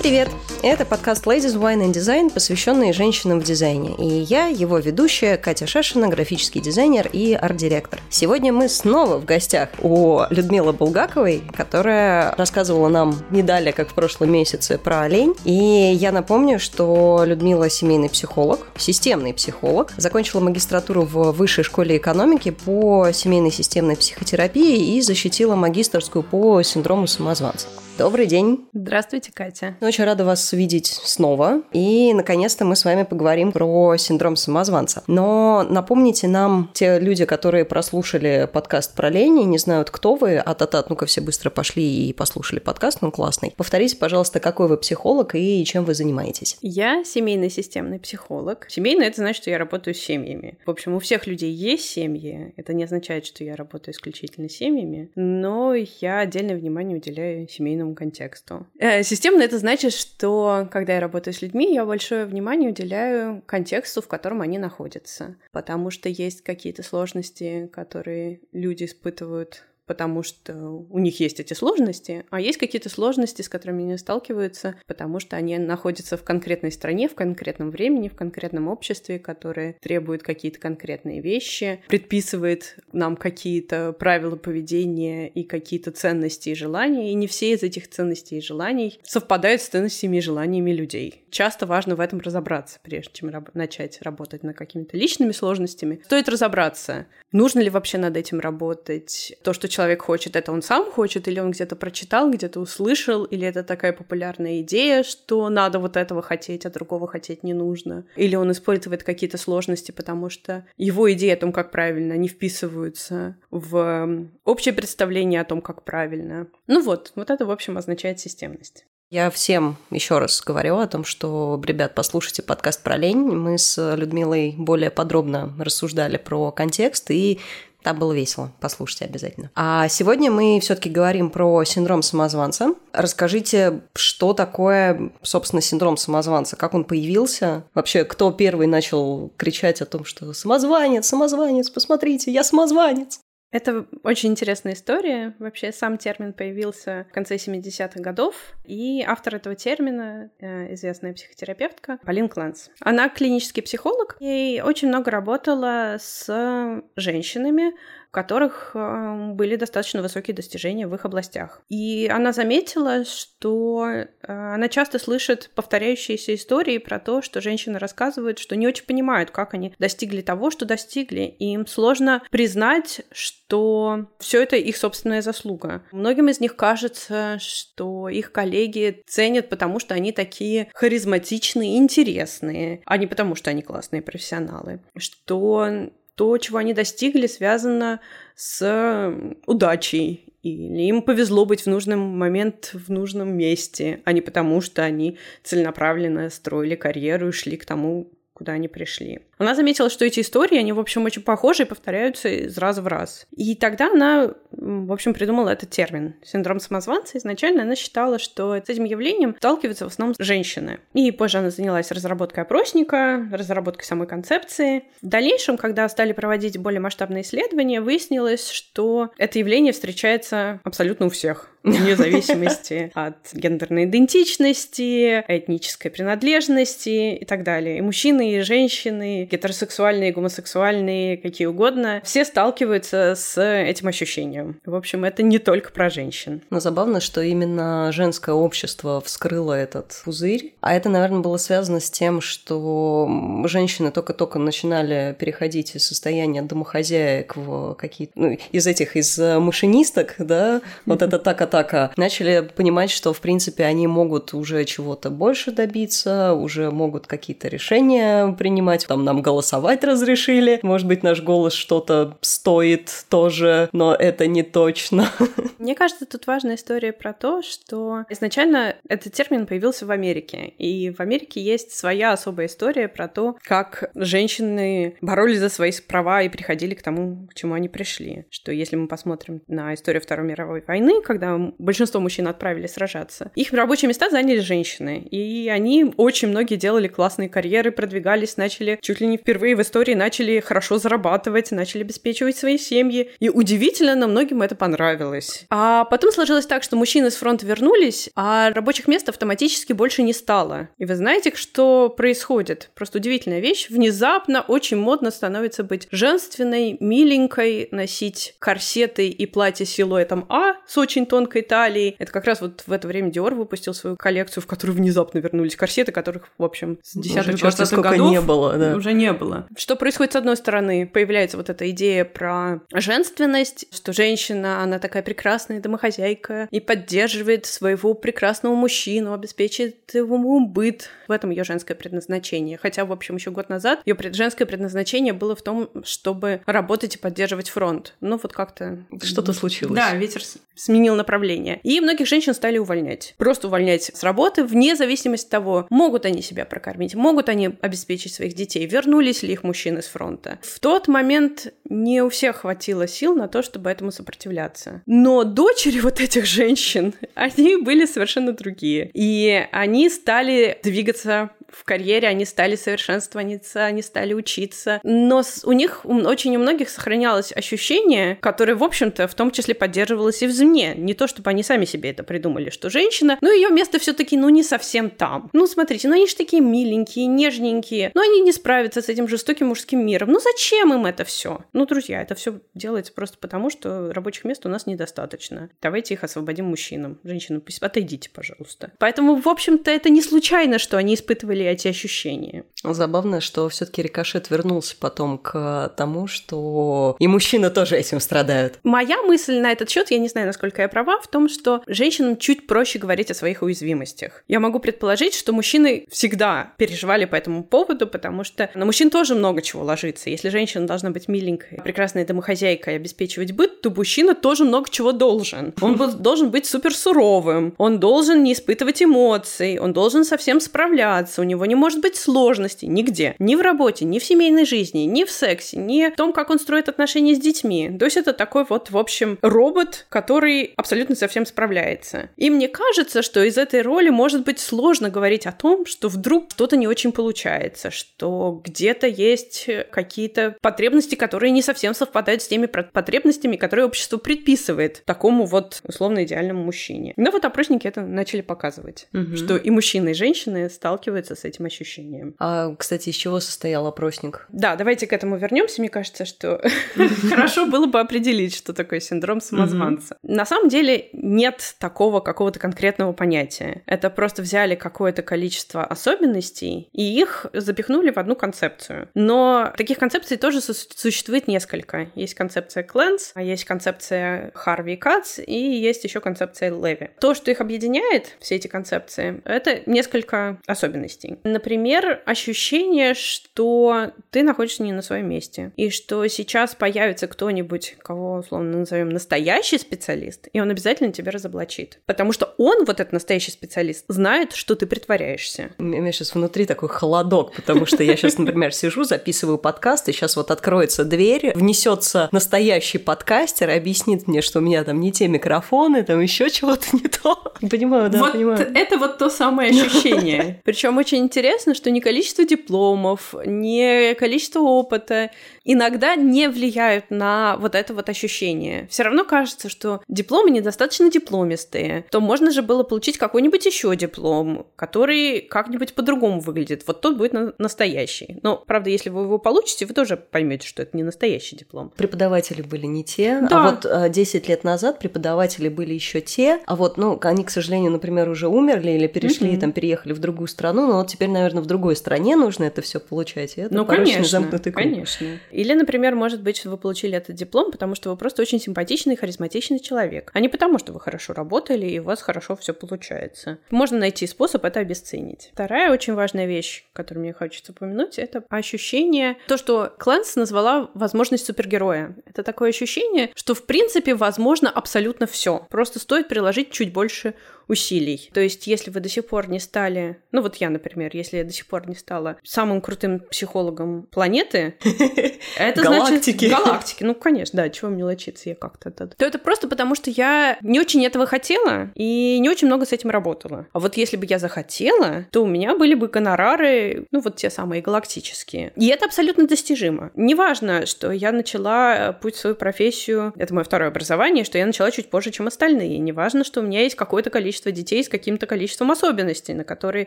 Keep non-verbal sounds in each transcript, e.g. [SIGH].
привет! Это подкаст Ladies Wine and Design, посвященный женщинам в дизайне. И я, его ведущая, Катя Шашина, графический дизайнер и арт-директор. Сегодня мы снова в гостях у Людмилы Булгаковой, которая рассказывала нам не далее, как в прошлом месяце, про олень. И я напомню, что Людмила семейный психолог, системный психолог, закончила магистратуру в Высшей школе экономики по семейной системной психотерапии и защитила магистрскую по синдрому самозванца. Добрый день. Здравствуйте, Катя. Очень рада вас видеть снова. И, наконец-то, мы с вами поговорим про синдром самозванца. Но напомните нам, те люди, которые прослушали подкаст про лень и не знают, кто вы, а татат, ну-ка все быстро пошли и послушали подкаст, он классный. Повторите, пожалуйста, какой вы психолог и чем вы занимаетесь. Я семейный системный психолог. Семейный — это значит, что я работаю с семьями. В общем, у всех людей есть семьи. Это не означает, что я работаю исключительно с семьями, но я отдельное внимание уделяю семейному определенному контексту. Э, системно это значит, что когда я работаю с людьми, я большое внимание уделяю контексту, в котором они находятся, потому что есть какие-то сложности, которые люди испытывают потому что у них есть эти сложности, а есть какие-то сложности, с которыми они сталкиваются, потому что они находятся в конкретной стране, в конкретном времени, в конкретном обществе, которое требует какие-то конкретные вещи, предписывает нам какие-то правила поведения и какие-то ценности и желания, и не все из этих ценностей и желаний совпадают с ценностями и желаниями людей. Часто важно в этом разобраться, прежде чем раб- начать работать над какими-то личными сложностями. Стоит разобраться, нужно ли вообще над этим работать, то, что человек человек хочет, это он сам хочет, или он где-то прочитал, где-то услышал, или это такая популярная идея, что надо вот этого хотеть, а другого хотеть не нужно. Или он использует какие-то сложности, потому что его идеи о том, как правильно, не вписываются в общее представление о том, как правильно. Ну вот, вот это, в общем, означает системность. Я всем еще раз говорю о том, что, ребят, послушайте подкаст про лень. Мы с Людмилой более подробно рассуждали про контекст и там было весело, послушайте обязательно. А сегодня мы все-таки говорим про синдром самозванца. Расскажите, что такое, собственно, синдром самозванца, как он появился? Вообще, кто первый начал кричать о том, что самозванец, самозванец, посмотрите, я самозванец? Это очень интересная история. Вообще сам термин появился в конце 70-х годов, и автор этого термина э, известная психотерапевтка Полин Кланс. Она клинический психолог и очень много работала с женщинами, у которых э, были достаточно высокие достижения в их областях. И она заметила, что э, она часто слышит повторяющиеся истории про то, что женщины рассказывают, что не очень понимают, как они достигли того, что достигли, и им сложно признать, что все это их собственная заслуга. Многим из них кажется, что их коллеги ценят, потому что они такие харизматичные интересные, а не потому, что они классные профессионалы. Что то, чего они достигли, связано с удачей. Или им повезло быть в нужный момент в нужном месте, а не потому, что они целенаправленно строили карьеру и шли к тому, куда они пришли. Она заметила, что эти истории, они, в общем, очень похожи и повторяются из раза в раз. И тогда она, в общем, придумала этот термин — синдром самозванца. Изначально она считала, что с этим явлением сталкиваются в основном женщины. И позже она занялась разработкой опросника, разработкой самой концепции. В дальнейшем, когда стали проводить более масштабные исследования, выяснилось, что это явление встречается абсолютно у всех вне зависимости [LAUGHS] от гендерной идентичности, этнической принадлежности и так далее. И мужчины, и женщины, гетеросексуальные, гомосексуальные, какие угодно, все сталкиваются с этим ощущением. В общем, это не только про женщин. Но забавно, что именно женское общество вскрыло этот пузырь. А это, наверное, было связано с тем, что женщины только-только начинали переходить из состояния домохозяек в какие-то... Ну, из этих, из машинисток, да, вот [LAUGHS] это так-атака, начали понимать, что, в принципе, они могут уже чего-то больше добиться, уже могут какие-то решения принимать, там, нам голосовать разрешили. Может быть, наш голос что-то стоит тоже, но это не точно. [LAUGHS] Мне кажется, тут важная история про то, что изначально этот термин появился в Америке. И в Америке есть своя особая история про то, как женщины боролись за свои права и приходили к тому, к чему они пришли. Что если мы посмотрим на историю Второй мировой войны, когда большинство мужчин отправили сражаться, их рабочие места заняли женщины. И они очень многие делали классные карьеры, продвигались, начали чуть ли не впервые в истории начали хорошо зарабатывать, начали обеспечивать свои семьи. И удивительно, но многим это понравилось. А потом сложилось так, что мужчины с фронта вернулись, а рабочих мест автоматически больше не стало. И вы знаете, что происходит? Просто удивительная вещь. Внезапно очень модно становится быть женственной, миленькой, носить корсеты и платье с силуэтом А с очень тонкой талией. Это как раз вот в это время Dior выпустил свою коллекцию, в которую внезапно вернулись корсеты, которых, в общем, с десятых двадцатых годов не было, да. уже не было. Что происходит с одной стороны? Появляется вот эта идея про женственность, что женщина, она такая прекрасная домохозяйка и поддерживает своего прекрасного мужчину, обеспечит ему быт. В этом ее женское предназначение. Хотя, в общем, еще год назад ее женское предназначение было в том, чтобы работать и поддерживать фронт. Ну, вот как-то... Что-то случилось. Да, ветер сменил направление. И многих женщин стали увольнять. Просто увольнять с работы, вне зависимости от того, могут они себя прокормить, могут они обеспечить своих детей, вернулись ли их мужчины с фронта. В тот момент не у всех хватило сил на то, чтобы этому сопротивляться. Но дочери вот этих женщин, [LAUGHS] они были совершенно другие. И они стали двигаться в карьере, они стали совершенствоваться, они стали учиться. Но у них очень у многих сохранялось ощущение, которое, в общем-то, в том числе поддерживалось и извне. Не то, чтобы они сами себе это придумали, что женщина, но ее место все-таки, ну, не совсем там. Ну, смотрите, ну они же такие миленькие, нежненькие, но они не справятся с этим жестоким мужским миром. Ну, зачем им это все? Ну, друзья, это все делается просто потому, что рабочих мест у нас недостаточно. Давайте их освободим мужчинам. Женщинам, отойдите, пожалуйста. Поэтому, в общем-то, это не случайно, что они испытывали были эти ощущения. Забавно, что все-таки рикошет вернулся потом к тому, что и мужчины тоже этим страдают. Моя мысль на этот счет, я не знаю, насколько я права, в том, что женщинам чуть проще говорить о своих уязвимостях. Я могу предположить, что мужчины всегда переживали по этому поводу, потому что на мужчин тоже много чего ложится. Если женщина должна быть миленькой, прекрасной домохозяйкой и обеспечивать быт, то мужчина тоже много чего должен. Он должен быть супер суровым, он должен не испытывать эмоций, он должен совсем справляться, у него не может быть сложностей нигде. Ни в работе, ни в семейной жизни, ни в сексе, ни в том, как он строит отношения с детьми. То есть это такой вот, в общем, робот, который абсолютно совсем справляется. И мне кажется, что из этой роли может быть сложно говорить о том, что вдруг что-то не очень получается, что где-то есть какие-то потребности, которые не совсем совпадают с теми потребностями, которые общество предписывает такому вот условно идеальному мужчине. Но вот опросники это начали показывать, угу. что и мужчины, и женщины сталкиваются с этим ощущением. А, кстати, из чего состоял опросник? Да, давайте к этому вернемся. Мне кажется, что [LAUGHS] хорошо было бы определить, что такое синдром самозванца. На самом деле нет такого какого-то конкретного понятия. Это просто взяли какое-то количество особенностей и их запихнули в одну концепцию. Но таких концепций тоже существует несколько. Есть концепция Кленс, а есть концепция Харви Кац и есть еще концепция Леви. То, что их объединяет, все эти концепции, это несколько особенностей мыслей. Например, ощущение, что ты находишься не на своем месте, и что сейчас появится кто-нибудь, кого условно назовем настоящий специалист, и он обязательно тебя разоблачит. Потому что он, вот этот настоящий специалист, знает, что ты притворяешься. У меня сейчас внутри такой холодок, потому что я сейчас, например, сижу, записываю подкаст, и сейчас вот откроется дверь, внесется настоящий подкастер, объяснит мне, что у меня там не те микрофоны, там еще чего-то не то. Понимаю, да, вот понимаю. Это вот то самое ощущение. [LAUGHS] Причем очень интересно, что ни количество дипломов, ни количество опыта иногда не влияют на вот это вот ощущение. Все равно кажется, что дипломы недостаточно дипломистые, то можно же было получить какой-нибудь еще диплом, который как-нибудь по-другому выглядит. Вот тот будет на- настоящий. Но, правда, если вы его получите, вы тоже поймете, что это не настоящий диплом. Преподаватели были не те, да. а вот 10 э, лет назад преподаватели были еще те, а вот, ну, они, к сожалению, например, уже умерли или перешли, mm-hmm. там, переехали в другую страну, но вот теперь, наверное, в другой стране нужно это все получать. И это ну, конечно, замкнутый круг. конечно. Или, например, может быть, вы получили этот диплом, потому что вы просто очень симпатичный, харизматичный человек, а не потому, что вы хорошо работали и у вас хорошо все получается. Можно найти способ это обесценить. Вторая очень важная вещь, которую мне хочется упомянуть, это ощущение, то, что Клэнс назвала возможность супергероя. Это такое ощущение, что в принципе возможно абсолютно все. Просто стоит приложить чуть больше усилий. То есть, если вы до сих пор не стали, ну вот я, например, если я до сих пор не стала самым крутым психологом планеты, [LAUGHS] это значит... Галактики. Ну, конечно, да, чего мне лечиться, я как-то... То это просто потому, что я не очень этого хотела и не очень много с этим работала. А вот если бы я захотела, то у меня были бы гонорары, ну, вот те самые галактические. И это абсолютно достижимо. Неважно, что я начала путь в свою профессию, это мое второе образование, что я начала чуть позже, чем остальные. Неважно, что у меня есть какое-то количество детей с каким-то количеством особенностей, на которые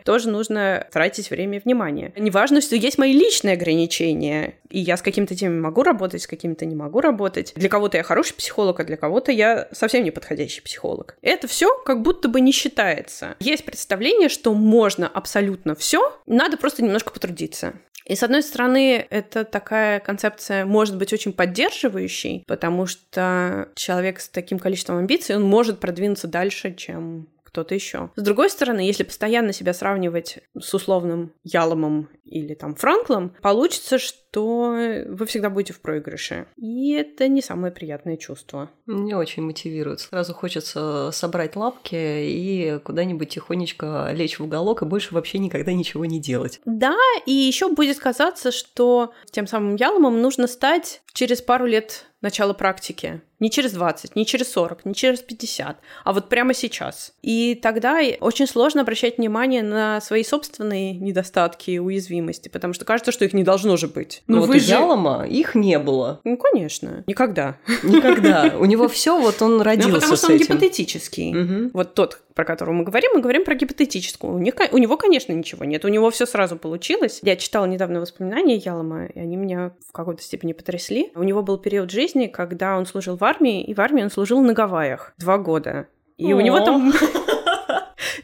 тоже нужно тратить время и внимание. Неважно, что есть мои личные ограничения, и я с какими-то темами могу работать, с какими-то не могу работать. Для кого-то я хороший психолог, а для кого-то я совсем не подходящий психолог. Это все как будто бы не считается. Есть представление, что можно абсолютно все, надо просто немножко потрудиться. И с одной стороны, это такая концепция может быть очень поддерживающей, потому что человек с таким количеством амбиций, он может продвинуться дальше, чем кто-то еще. С другой стороны, если постоянно себя сравнивать с условным Яломом или там Франклом, получится, что вы всегда будете в проигрыше. И это не самое приятное чувство. Не очень мотивирует. Сразу хочется собрать лапки и куда-нибудь тихонечко лечь в уголок и больше вообще никогда ничего не делать. Да, и еще будет казаться, что тем самым Яломом нужно стать через пару лет начала практики. Не через 20, не через 40, не через 50, а вот прямо сейчас. И тогда очень сложно обращать внимание на свои собственные недостатки и уязвимости, потому что кажется, что их не должно же быть. Ну, вот у же... Ялома их не было. Ну, конечно. Никогда. Никогда. [LAUGHS] У него все вот он родился Ну, потому что он гипотетический. Вот тот, про которого мы говорим, мы говорим про гипотетическую. У, них, у него, конечно, ничего нет. У него все сразу получилось. Я читала недавно воспоминания Ялома, и они меня в какой-то степени потрясли. У него был период жизни, когда он служил в армии, и в армии он служил на Гавайях два года. И у него там [LAUGHS]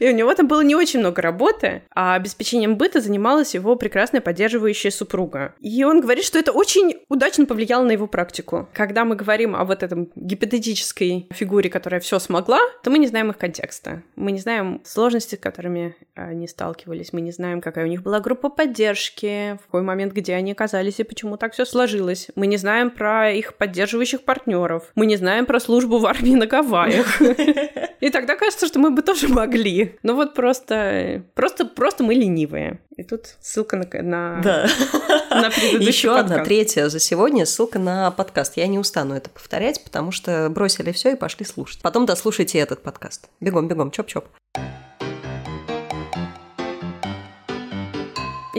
и у него там было не очень много работы, а обеспечением быта занималась его прекрасная поддерживающая супруга. И он говорит, что это очень удачно повлияло на его практику. Когда мы говорим о вот этом гипотетической фигуре, которая все смогла, то мы не знаем их контекста. Мы не знаем сложности, с которыми они сталкивались. Мы не знаем, какая у них была группа поддержки, в какой момент, где они оказались и почему так все сложилось. Мы не знаем про их поддерживающих партнеров. Мы не знаем про службу в армии на Гавайях. [LAUGHS] И тогда кажется, что мы бы тоже могли. Ну вот просто, просто, просто мы ленивые. И тут ссылка на, на, да. на предыдущий Еще подкаст. одна, третья за сегодня, ссылка на подкаст. Я не устану это повторять, потому что бросили все и пошли слушать. Потом дослушайте этот подкаст. Бегом, бегом, чоп-чоп.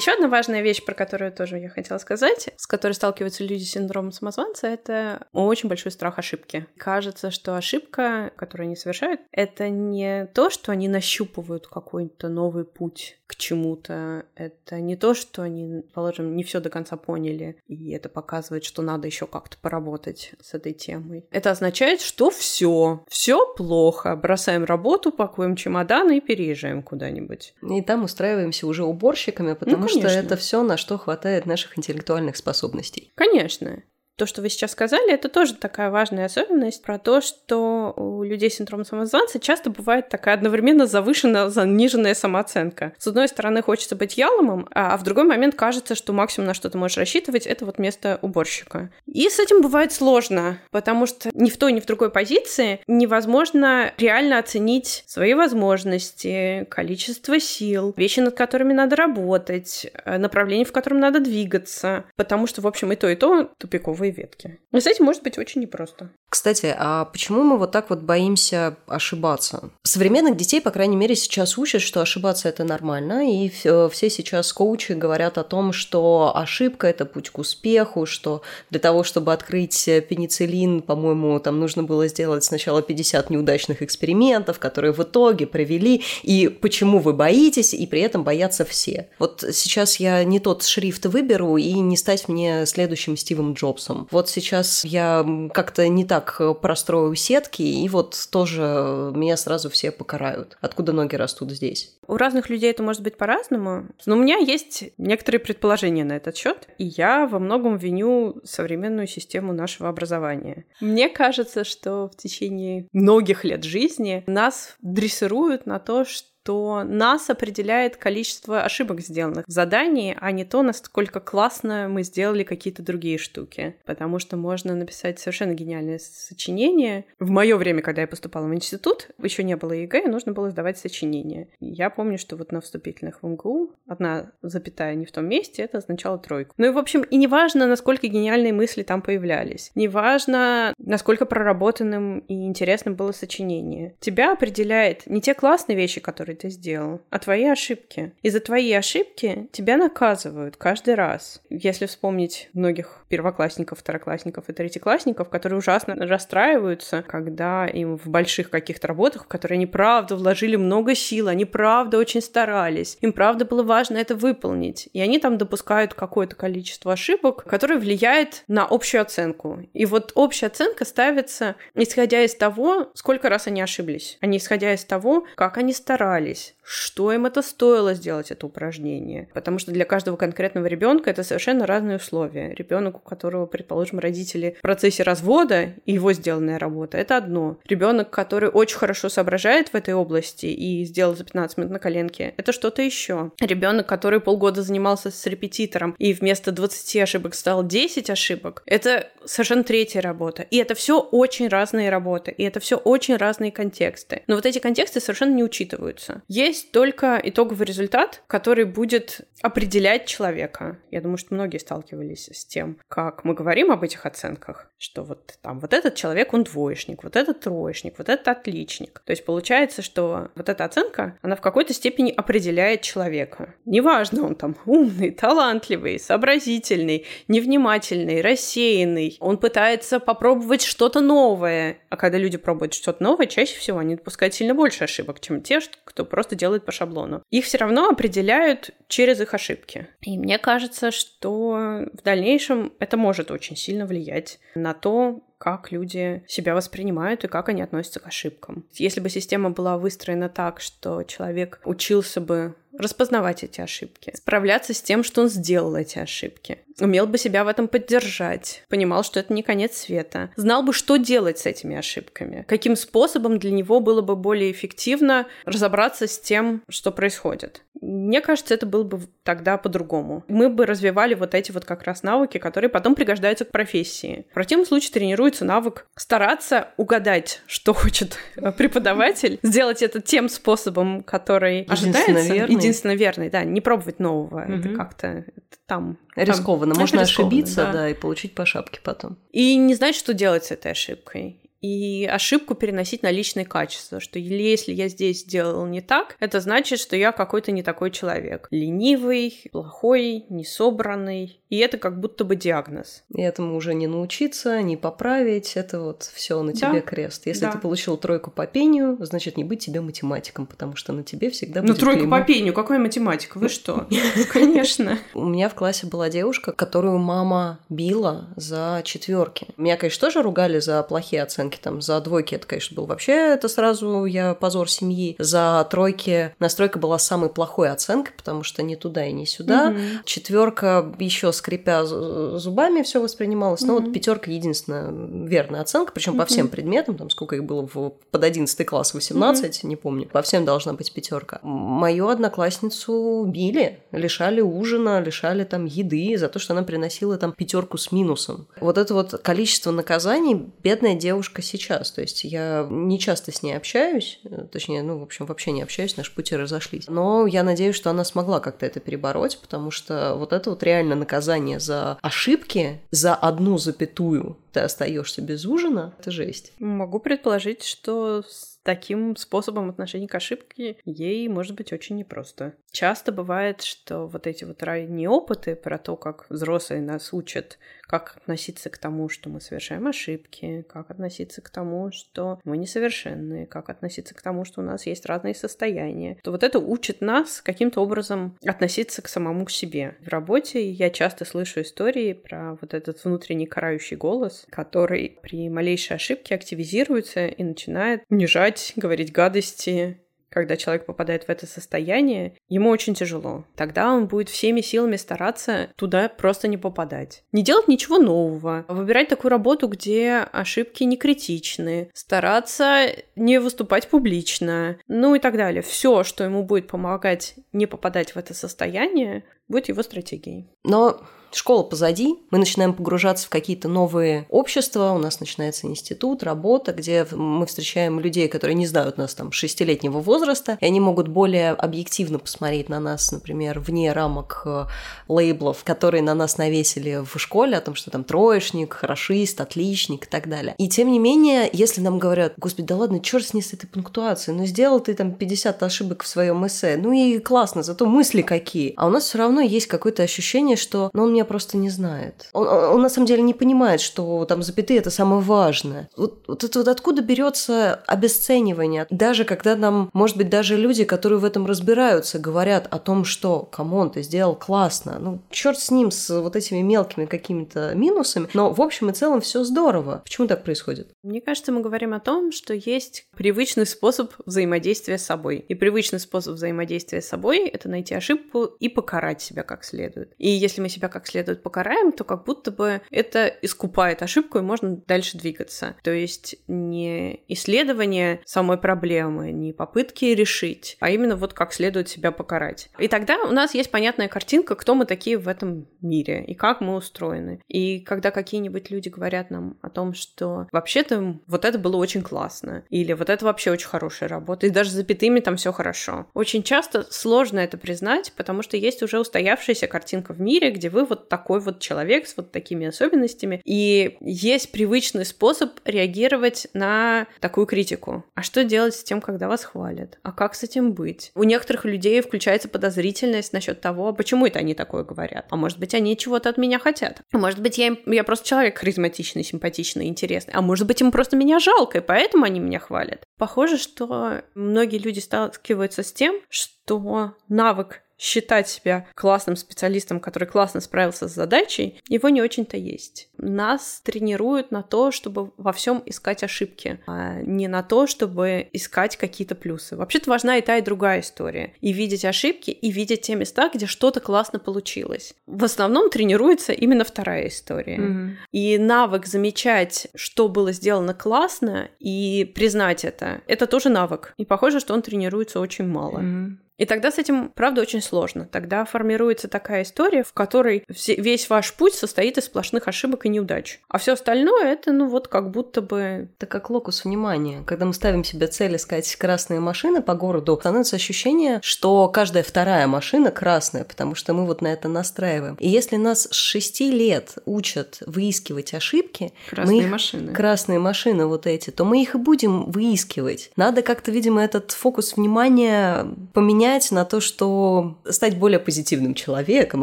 Еще одна важная вещь, про которую тоже я хотела сказать, с которой сталкиваются люди с синдромом самозванца, это очень большой страх ошибки. Кажется, что ошибка, которую они совершают, это не то, что они нащупывают какой-то новый путь к чему-то. Это не то, что они, положим, не все до конца поняли, и это показывает, что надо еще как-то поработать с этой темой. Это означает, что все, все плохо. Бросаем работу, пакуем чемоданы и переезжаем куда-нибудь. И там устраиваемся уже уборщиками, потому ну, что это все, на что хватает наших интеллектуальных способностей. Конечно то, что вы сейчас сказали, это тоже такая важная особенность про то, что у людей с синдромом самозванца часто бывает такая одновременно завышенная, заниженная самооценка. С одной стороны, хочется быть яломом, а в другой момент кажется, что максимум, на что ты можешь рассчитывать, это вот место уборщика. И с этим бывает сложно, потому что ни в той, ни в другой позиции невозможно реально оценить свои возможности, количество сил, вещи, над которыми надо работать, направление, в котором надо двигаться, потому что, в общем, и то, и то тупиковые ветки. И с этим может быть очень непросто. Кстати, а почему мы вот так вот боимся ошибаться? Современных детей, по крайней мере, сейчас учат, что ошибаться это нормально, и все сейчас коучи говорят о том, что ошибка – это путь к успеху, что для того, чтобы открыть пенициллин, по-моему, там нужно было сделать сначала 50 неудачных экспериментов, которые в итоге провели, и почему вы боитесь, и при этом боятся все. Вот сейчас я не тот шрифт выберу, и не стать мне следующим Стивом Джобсом. Вот сейчас я как-то не так так э, прострою сетки, и вот тоже меня сразу все покарают. Откуда ноги растут здесь? У разных людей это может быть по-разному, но у меня есть некоторые предположения на этот счет, и я во многом виню современную систему нашего образования. Мне кажется, что в течение многих лет жизни нас дрессируют на то, что что нас определяет количество ошибок, сделанных в задании, а не то, насколько классно мы сделали какие-то другие штуки. Потому что можно написать совершенно гениальное сочинение. В мое время, когда я поступала в институт, еще не было ЕГЭ, нужно было сдавать сочинение. Я помню, что вот на вступительных в МГУ одна запятая не в том месте, это означало тройку. Ну и, в общем, и неважно, насколько гениальные мысли там появлялись. Неважно, насколько проработанным и интересным было сочинение. Тебя определяет не те классные вещи, которые ты сделал, а твои ошибки. И за твои ошибки тебя наказывают каждый раз. Если вспомнить многих первоклассников, второклассников и третьеклассников, которые ужасно расстраиваются, когда им в больших каких-то работах, в которые они правда вложили много сил, они правда очень старались, им правда было важно это выполнить, и они там допускают какое-то количество ошибок, которое влияет на общую оценку. И вот общая оценка ставится исходя из того, сколько раз они ошиблись, а не исходя из того, как они старались, сдавались что им это стоило сделать это упражнение. Потому что для каждого конкретного ребенка это совершенно разные условия. Ребенок, у которого, предположим, родители в процессе развода и его сделанная работа, это одно. Ребенок, который очень хорошо соображает в этой области и сделал за 15 минут на коленке, это что-то еще. Ребенок, который полгода занимался с репетитором и вместо 20 ошибок стал 10 ошибок, это совершенно третья работа. И это все очень разные работы, и это все очень разные контексты. Но вот эти контексты совершенно не учитываются. Есть есть только итоговый результат, который будет определять человека. Я думаю, что многие сталкивались с тем, как мы говорим об этих оценках, что вот там вот этот человек, он двоечник, вот этот троечник, вот этот отличник. То есть получается, что вот эта оценка, она в какой-то степени определяет человека. Неважно, он там умный, талантливый, сообразительный, невнимательный, рассеянный. Он пытается попробовать что-то новое. А когда люди пробуют что-то новое, чаще всего они допускают сильно больше ошибок, чем те, кто просто делает по шаблону. Их все равно определяют через их ошибки. И мне кажется, что в дальнейшем это может очень сильно влиять на то, как люди себя воспринимают и как они относятся к ошибкам. Если бы система была выстроена так, что человек учился бы распознавать эти ошибки, справляться с тем, что он сделал эти ошибки, умел бы себя в этом поддержать, понимал, что это не конец света, знал бы, что делать с этими ошибками, каким способом для него было бы более эффективно разобраться с тем, что происходит. Мне кажется, это было бы тогда по-другому. Мы бы развивали вот эти вот как раз навыки, которые потом пригождаются к профессии. В противном случае тренируется навык стараться угадать, что хочет преподаватель, сделать это тем способом, который ожидается. Единственно верный, да, не пробовать нового. Угу. Это как-то там Рискованно. Там, Можно рискованно, ошибиться, да. да, и получить по шапке потом. И не знать, что делать с этой ошибкой и ошибку переносить на личные качества, что если я здесь сделал не так, это значит, что я какой-то не такой человек. Ленивый, плохой, несобранный. И это как будто бы диагноз. И этому уже не научиться, не поправить. Это вот все на тебе да. крест. Если да. ты получил тройку по пению, значит не быть тебе математиком, потому что на тебе всегда будет Ну тройку клеймо. по пению, какой математик? Вы что? [LAUGHS] Конечно. У меня в классе была девушка, которую мама била за четверки. Меня, конечно, тоже ругали за плохие оценки оценки там за двойки это, конечно, был вообще это сразу я позор семьи. За тройки настройка была самой плохой оценкой, потому что ни туда и ни сюда. Угу. Четверка еще скрипя зубами все воспринималось. Угу. Но вот пятерка единственная верная оценка, причем угу. по всем предметам, там сколько их было в, под 11 класс, 18, угу. не помню. По всем должна быть пятерка. Мою одноклассницу били, лишали ужина, лишали там еды за то, что она приносила там пятерку с минусом. Вот это вот количество наказаний бедная девушка сейчас. То есть я не часто с ней общаюсь, э, точнее, ну, в общем, вообще не общаюсь, наши пути разошлись. Но я надеюсь, что она смогла как-то это перебороть, потому что вот это вот реально наказание за ошибки, за одну запятую ты остаешься без ужина, это жесть. Могу предположить, что с таким способом отношения к ошибке ей может быть очень непросто. Часто бывает, что вот эти вот ранние опыты про то, как взрослые нас учат как относиться к тому, что мы совершаем ошибки, как относиться к тому, что мы несовершенны, как относиться к тому, что у нас есть разные состояния, то вот это учит нас каким-то образом относиться к самому себе. В работе я часто слышу истории про вот этот внутренний карающий голос, который при малейшей ошибке активизируется и начинает унижать, говорить гадости, когда человек попадает в это состояние, ему очень тяжело. Тогда он будет всеми силами стараться туда просто не попадать. Не делать ничего нового, выбирать такую работу, где ошибки не критичны, стараться не выступать публично, ну и так далее. Все, что ему будет помогать не попадать в это состояние, будет его стратегией. Но школа позади, мы начинаем погружаться в какие-то новые общества, у нас начинается институт, работа, где мы встречаем людей, которые не знают нас там шестилетнего возраста, и они могут более объективно посмотреть на нас, например, вне рамок э, лейблов, которые на нас навесили в школе, о том, что там троечник, хорошист, отличник и так далее. И тем не менее, если нам говорят, господи, да ладно, черт с ней с этой пунктуацией, ну сделал ты там 50 ошибок в своем эссе, ну и классно, зато мысли какие. А у нас все равно есть какое-то ощущение, что ну, он мне меня просто не знает. Он, он на самом деле не понимает, что там запятые это самое важное. Вот, вот это вот откуда берется обесценивание? Даже когда нам, может быть, даже люди, которые в этом разбираются, говорят о том, что, come on, ты сделал классно. Ну, черт с ним, с вот этими мелкими какими-то минусами. Но в общем и целом все здорово. Почему так происходит? Мне кажется, мы говорим о том, что есть привычный способ взаимодействия с собой. И привычный способ взаимодействия с собой — это найти ошибку и покарать себя как следует. И если мы себя как следует покараем, то как будто бы это искупает ошибку, и можно дальше двигаться. То есть не исследование самой проблемы, не попытки решить, а именно вот как следует себя покарать. И тогда у нас есть понятная картинка, кто мы такие в этом мире и как мы устроены. И когда какие-нибудь люди говорят нам о том, что вообще-то вот это было очень классно, или вот это вообще очень хорошая работа, и даже с запятыми там все хорошо. Очень часто сложно это признать, потому что есть уже устоявшаяся картинка в мире, где вы вот такой вот человек с вот такими особенностями. И есть привычный способ реагировать на такую критику. А что делать с тем, когда вас хвалят? А как с этим быть? У некоторых людей включается подозрительность насчет того, а почему это они такое говорят. А может быть, они чего-то от меня хотят. А может быть, я, им, я просто человек харизматичный, симпатичный, интересный. А может быть, им просто меня жалко, и поэтому они меня хвалят. Похоже, что многие люди сталкиваются с тем, что навык считать себя классным специалистом, который классно справился с задачей, его не очень-то есть. Нас тренируют на то, чтобы во всем искать ошибки, а не на то, чтобы искать какие-то плюсы. Вообще-то важна и та, и другая история. И видеть ошибки, и видеть те места, где что-то классно получилось. В основном тренируется именно вторая история. Mm-hmm. И навык замечать, что было сделано классно, и признать это, это тоже навык. И похоже, что он тренируется очень мало. Mm-hmm. И тогда с этим, правда, очень сложно. Тогда формируется такая история, в которой весь ваш путь состоит из сплошных ошибок и неудач. А все остальное это, ну вот, как будто бы... Это как локус внимания. Когда мы ставим себе цель искать красные машины по городу, становится ощущение, что каждая вторая машина красная, потому что мы вот на это настраиваем. И если нас с 6 лет учат выискивать ошибки, красные мы их, машины. красные машины вот эти, то мы их и будем выискивать. Надо как-то, видимо, этот фокус внимания поменять менять на то, что стать более позитивным человеком,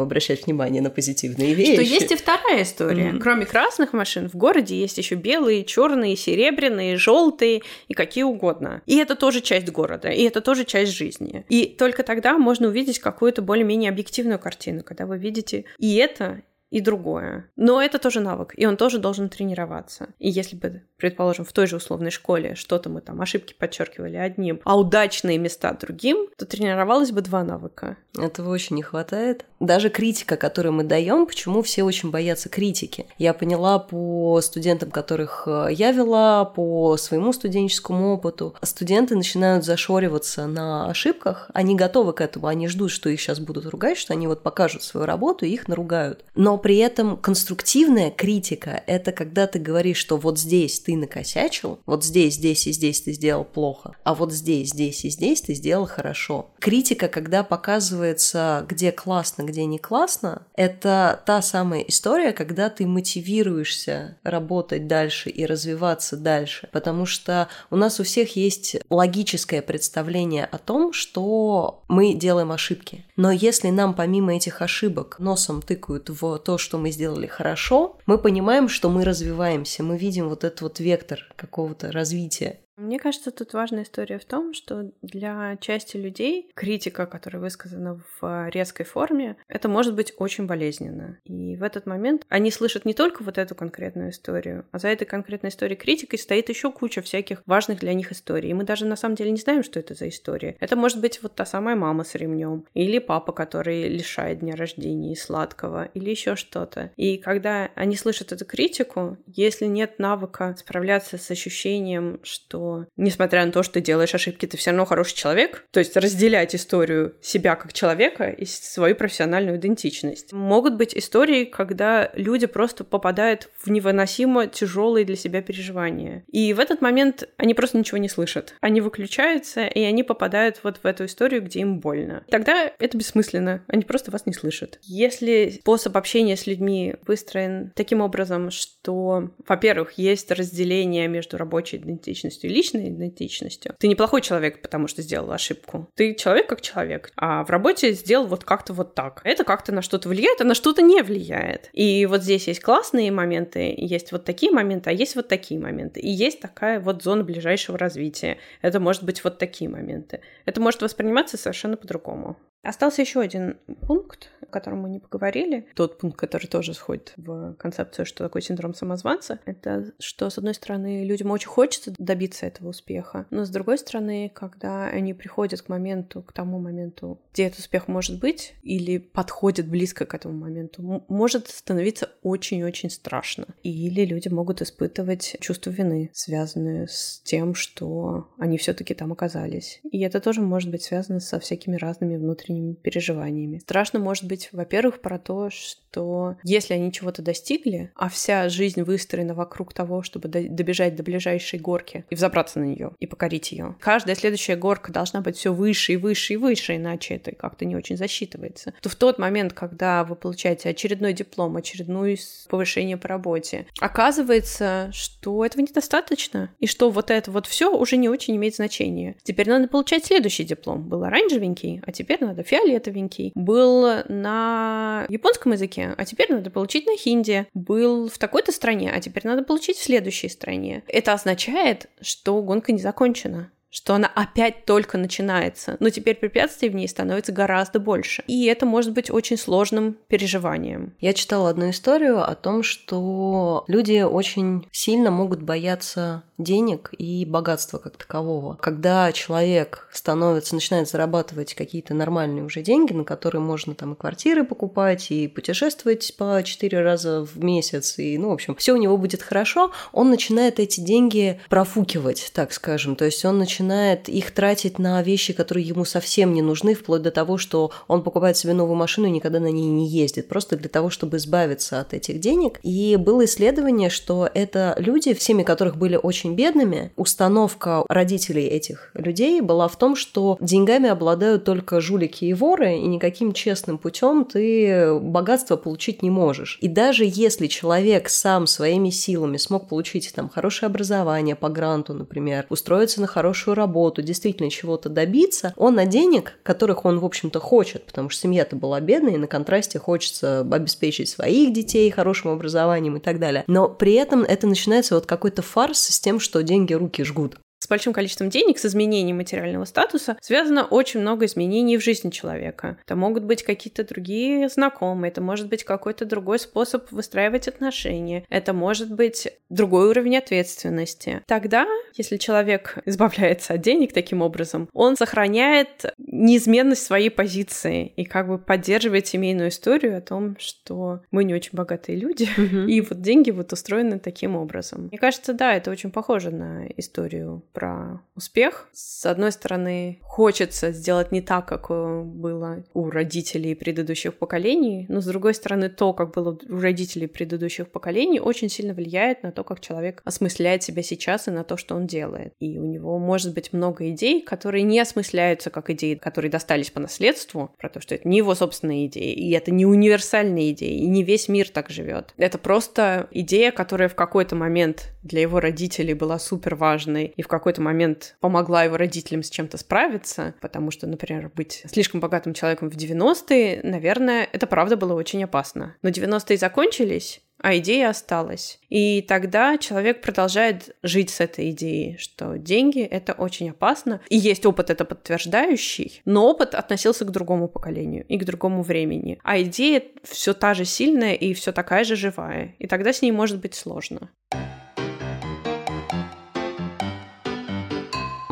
обращать внимание на позитивные вещи. Что есть и вторая история. Mm-hmm. Кроме красных машин, в городе есть еще белые, черные, серебряные, желтые и какие угодно. И это тоже часть города, и это тоже часть жизни. И только тогда можно увидеть какую-то более-менее объективную картину, когда вы видите и это, и другое. Но это тоже навык, и он тоже должен тренироваться. И если бы, предположим, в той же условной школе что-то мы там ошибки подчеркивали одним, а удачные места другим, то тренировалось бы два навыка. Этого очень не хватает. Даже критика, которую мы даем, почему все очень боятся критики. Я поняла по студентам, которых э, я вела, по своему студенческому опыту. Студенты начинают зашориваться на ошибках, они готовы к этому, они ждут, что их сейчас будут ругать, что они вот покажут свою работу и их наругают. Но при этом конструктивная критика – это когда ты говоришь, что вот здесь ты накосячил, вот здесь, здесь и здесь ты сделал плохо, а вот здесь, здесь и здесь ты сделал хорошо. Критика, когда показывается, где классно, где не классно, это та самая история, когда ты мотивируешься работать дальше и развиваться дальше, потому что у нас у всех есть логическое представление о том, что мы делаем ошибки. Но если нам помимо этих ошибок носом тыкают в то, что мы сделали хорошо, мы понимаем, что мы развиваемся, мы видим вот этот вот вектор какого-то развития. Мне кажется, тут важная история в том, что для части людей критика, которая высказана в резкой форме, это может быть очень болезненно. И в этот момент они слышат не только вот эту конкретную историю, а за этой конкретной историей критикой стоит еще куча всяких важных для них историй. И мы даже на самом деле не знаем, что это за история. Это может быть вот та самая мама с ремнем, или папа, который лишает дня рождения и сладкого, или еще что-то. И когда они слышат эту критику, если нет навыка справляться с ощущением, что несмотря на то, что ты делаешь ошибки, ты все равно хороший человек. То есть разделять историю себя как человека и свою профессиональную идентичность. Могут быть истории, когда люди просто попадают в невыносимо тяжелые для себя переживания. И в этот момент они просто ничего не слышат. Они выключаются, и они попадают вот в эту историю, где им больно. Тогда это бессмысленно. Они просто вас не слышат. Если способ общения с людьми выстроен таким образом, что, во-первых, есть разделение между рабочей идентичностью и личной идентичностью. Ты неплохой человек, потому что сделал ошибку. Ты человек как человек, а в работе сделал вот как-то вот так. Это как-то на что-то влияет, а на что-то не влияет. И вот здесь есть классные моменты, есть вот такие моменты, а есть вот такие моменты. И есть такая вот зона ближайшего развития. Это может быть вот такие моменты. Это может восприниматься совершенно по-другому. Остался еще один пункт, о котором мы не поговорили. Тот пункт, который тоже сходит в концепцию, что такое синдром самозванца, это что, с одной стороны, людям очень хочется добиться этого успеха, но с другой стороны, когда они приходят к моменту, к тому моменту, где этот успех может быть, или подходят близко к этому моменту, может становиться очень-очень страшно. Или люди могут испытывать чувство вины, связанное с тем, что они все-таки там оказались. И это тоже может быть связано со всякими разными внутренними внутренними переживаниями. Страшно может быть, во-первых, про то, что если они чего-то достигли, а вся жизнь выстроена вокруг того, чтобы добежать до ближайшей горки и взобраться на нее и покорить ее. Каждая следующая горка должна быть все выше и выше и выше, иначе это как-то не очень засчитывается. То в тот момент, когда вы получаете очередной диплом, очередное повышение по работе, оказывается, что этого недостаточно, и что вот это вот все уже не очень имеет значения. Теперь надо получать следующий диплом. Был оранжевенький, а теперь надо фиолетовенький. Был на японском языке, а теперь надо получить на хинди. Был в такой-то стране, а теперь надо получить в следующей стране. Это означает, что гонка не закончена что она опять только начинается, но теперь препятствий в ней становится гораздо больше. И это может быть очень сложным переживанием. Я читала одну историю о том, что люди очень сильно могут бояться денег и богатства как такового. Когда человек становится, начинает зарабатывать какие-то нормальные уже деньги, на которые можно там и квартиры покупать, и путешествовать по четыре раза в месяц, и, ну, в общем, все у него будет хорошо, он начинает эти деньги профукивать, так скажем. То есть он начинает их тратить на вещи, которые ему совсем не нужны, вплоть до того, что он покупает себе новую машину и никогда на ней не ездит, просто для того, чтобы избавиться от этих денег. И было исследование, что это люди, всеми которых были очень бедными, установка родителей этих людей была в том, что деньгами обладают только жулики и воры, и никаким честным путем ты богатство получить не можешь. И даже если человек сам своими силами смог получить там хорошее образование по гранту, например, устроиться на хорошую работу, действительно чего-то добиться, он на денег, которых он, в общем-то, хочет, потому что семья-то была бедная, и на контрасте хочется обеспечить своих детей хорошим образованием и так далее. Но при этом это начинается вот какой-то фарс с тем, что деньги руки жгут большим количеством денег, с изменением материального статуса, связано очень много изменений в жизни человека. Это могут быть какие-то другие знакомые, это может быть какой-то другой способ выстраивать отношения, это может быть другой уровень ответственности. Тогда, если человек [LAUGHS] избавляется от денег таким образом, он сохраняет неизменность своей позиции и как бы поддерживает семейную историю о том, что мы не очень богатые люди, mm-hmm. и вот деньги вот устроены таким образом. Мне кажется, да, это очень похоже на историю про успех. С одной стороны, хочется сделать не так, как э, было у родителей предыдущих поколений, но с другой стороны, то, как было у родителей предыдущих поколений, очень сильно влияет на то, как человек осмысляет себя сейчас и на то, что он делает. И у него может быть много идей, которые не осмысляются как идеи, которые достались по наследству, про то, что это не его собственные идеи, и это не универсальные идеи, и не весь мир так живет. Это просто идея, которая в какой-то момент для его родителей была супер важной, и в какой какой-то момент помогла его родителям с чем-то справиться, потому что, например, быть слишком богатым человеком в 90-е, наверное, это правда было очень опасно. Но 90-е закончились, а идея осталась. И тогда человек продолжает жить с этой идеей, что деньги — это очень опасно. И есть опыт это подтверждающий, но опыт относился к другому поколению и к другому времени. А идея все та же сильная и все такая же живая. И тогда с ней может быть сложно.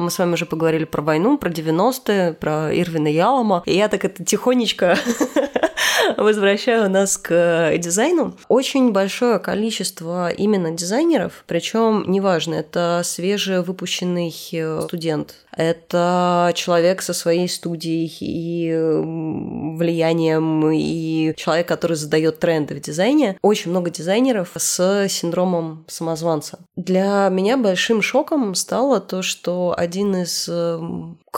Мы с вами уже поговорили про войну, про 90-е, про Ирвина Ялома. И я так это тихонечко [LAUGHS] возвращаю нас к дизайну. Очень большое количество именно дизайнеров, причем неважно, это свежевыпущенный э, студент, это человек со своей студией и влиянием, и человек, который задает тренды в дизайне. Очень много дизайнеров с синдромом самозванца. Для меня большим шоком стало то, что один из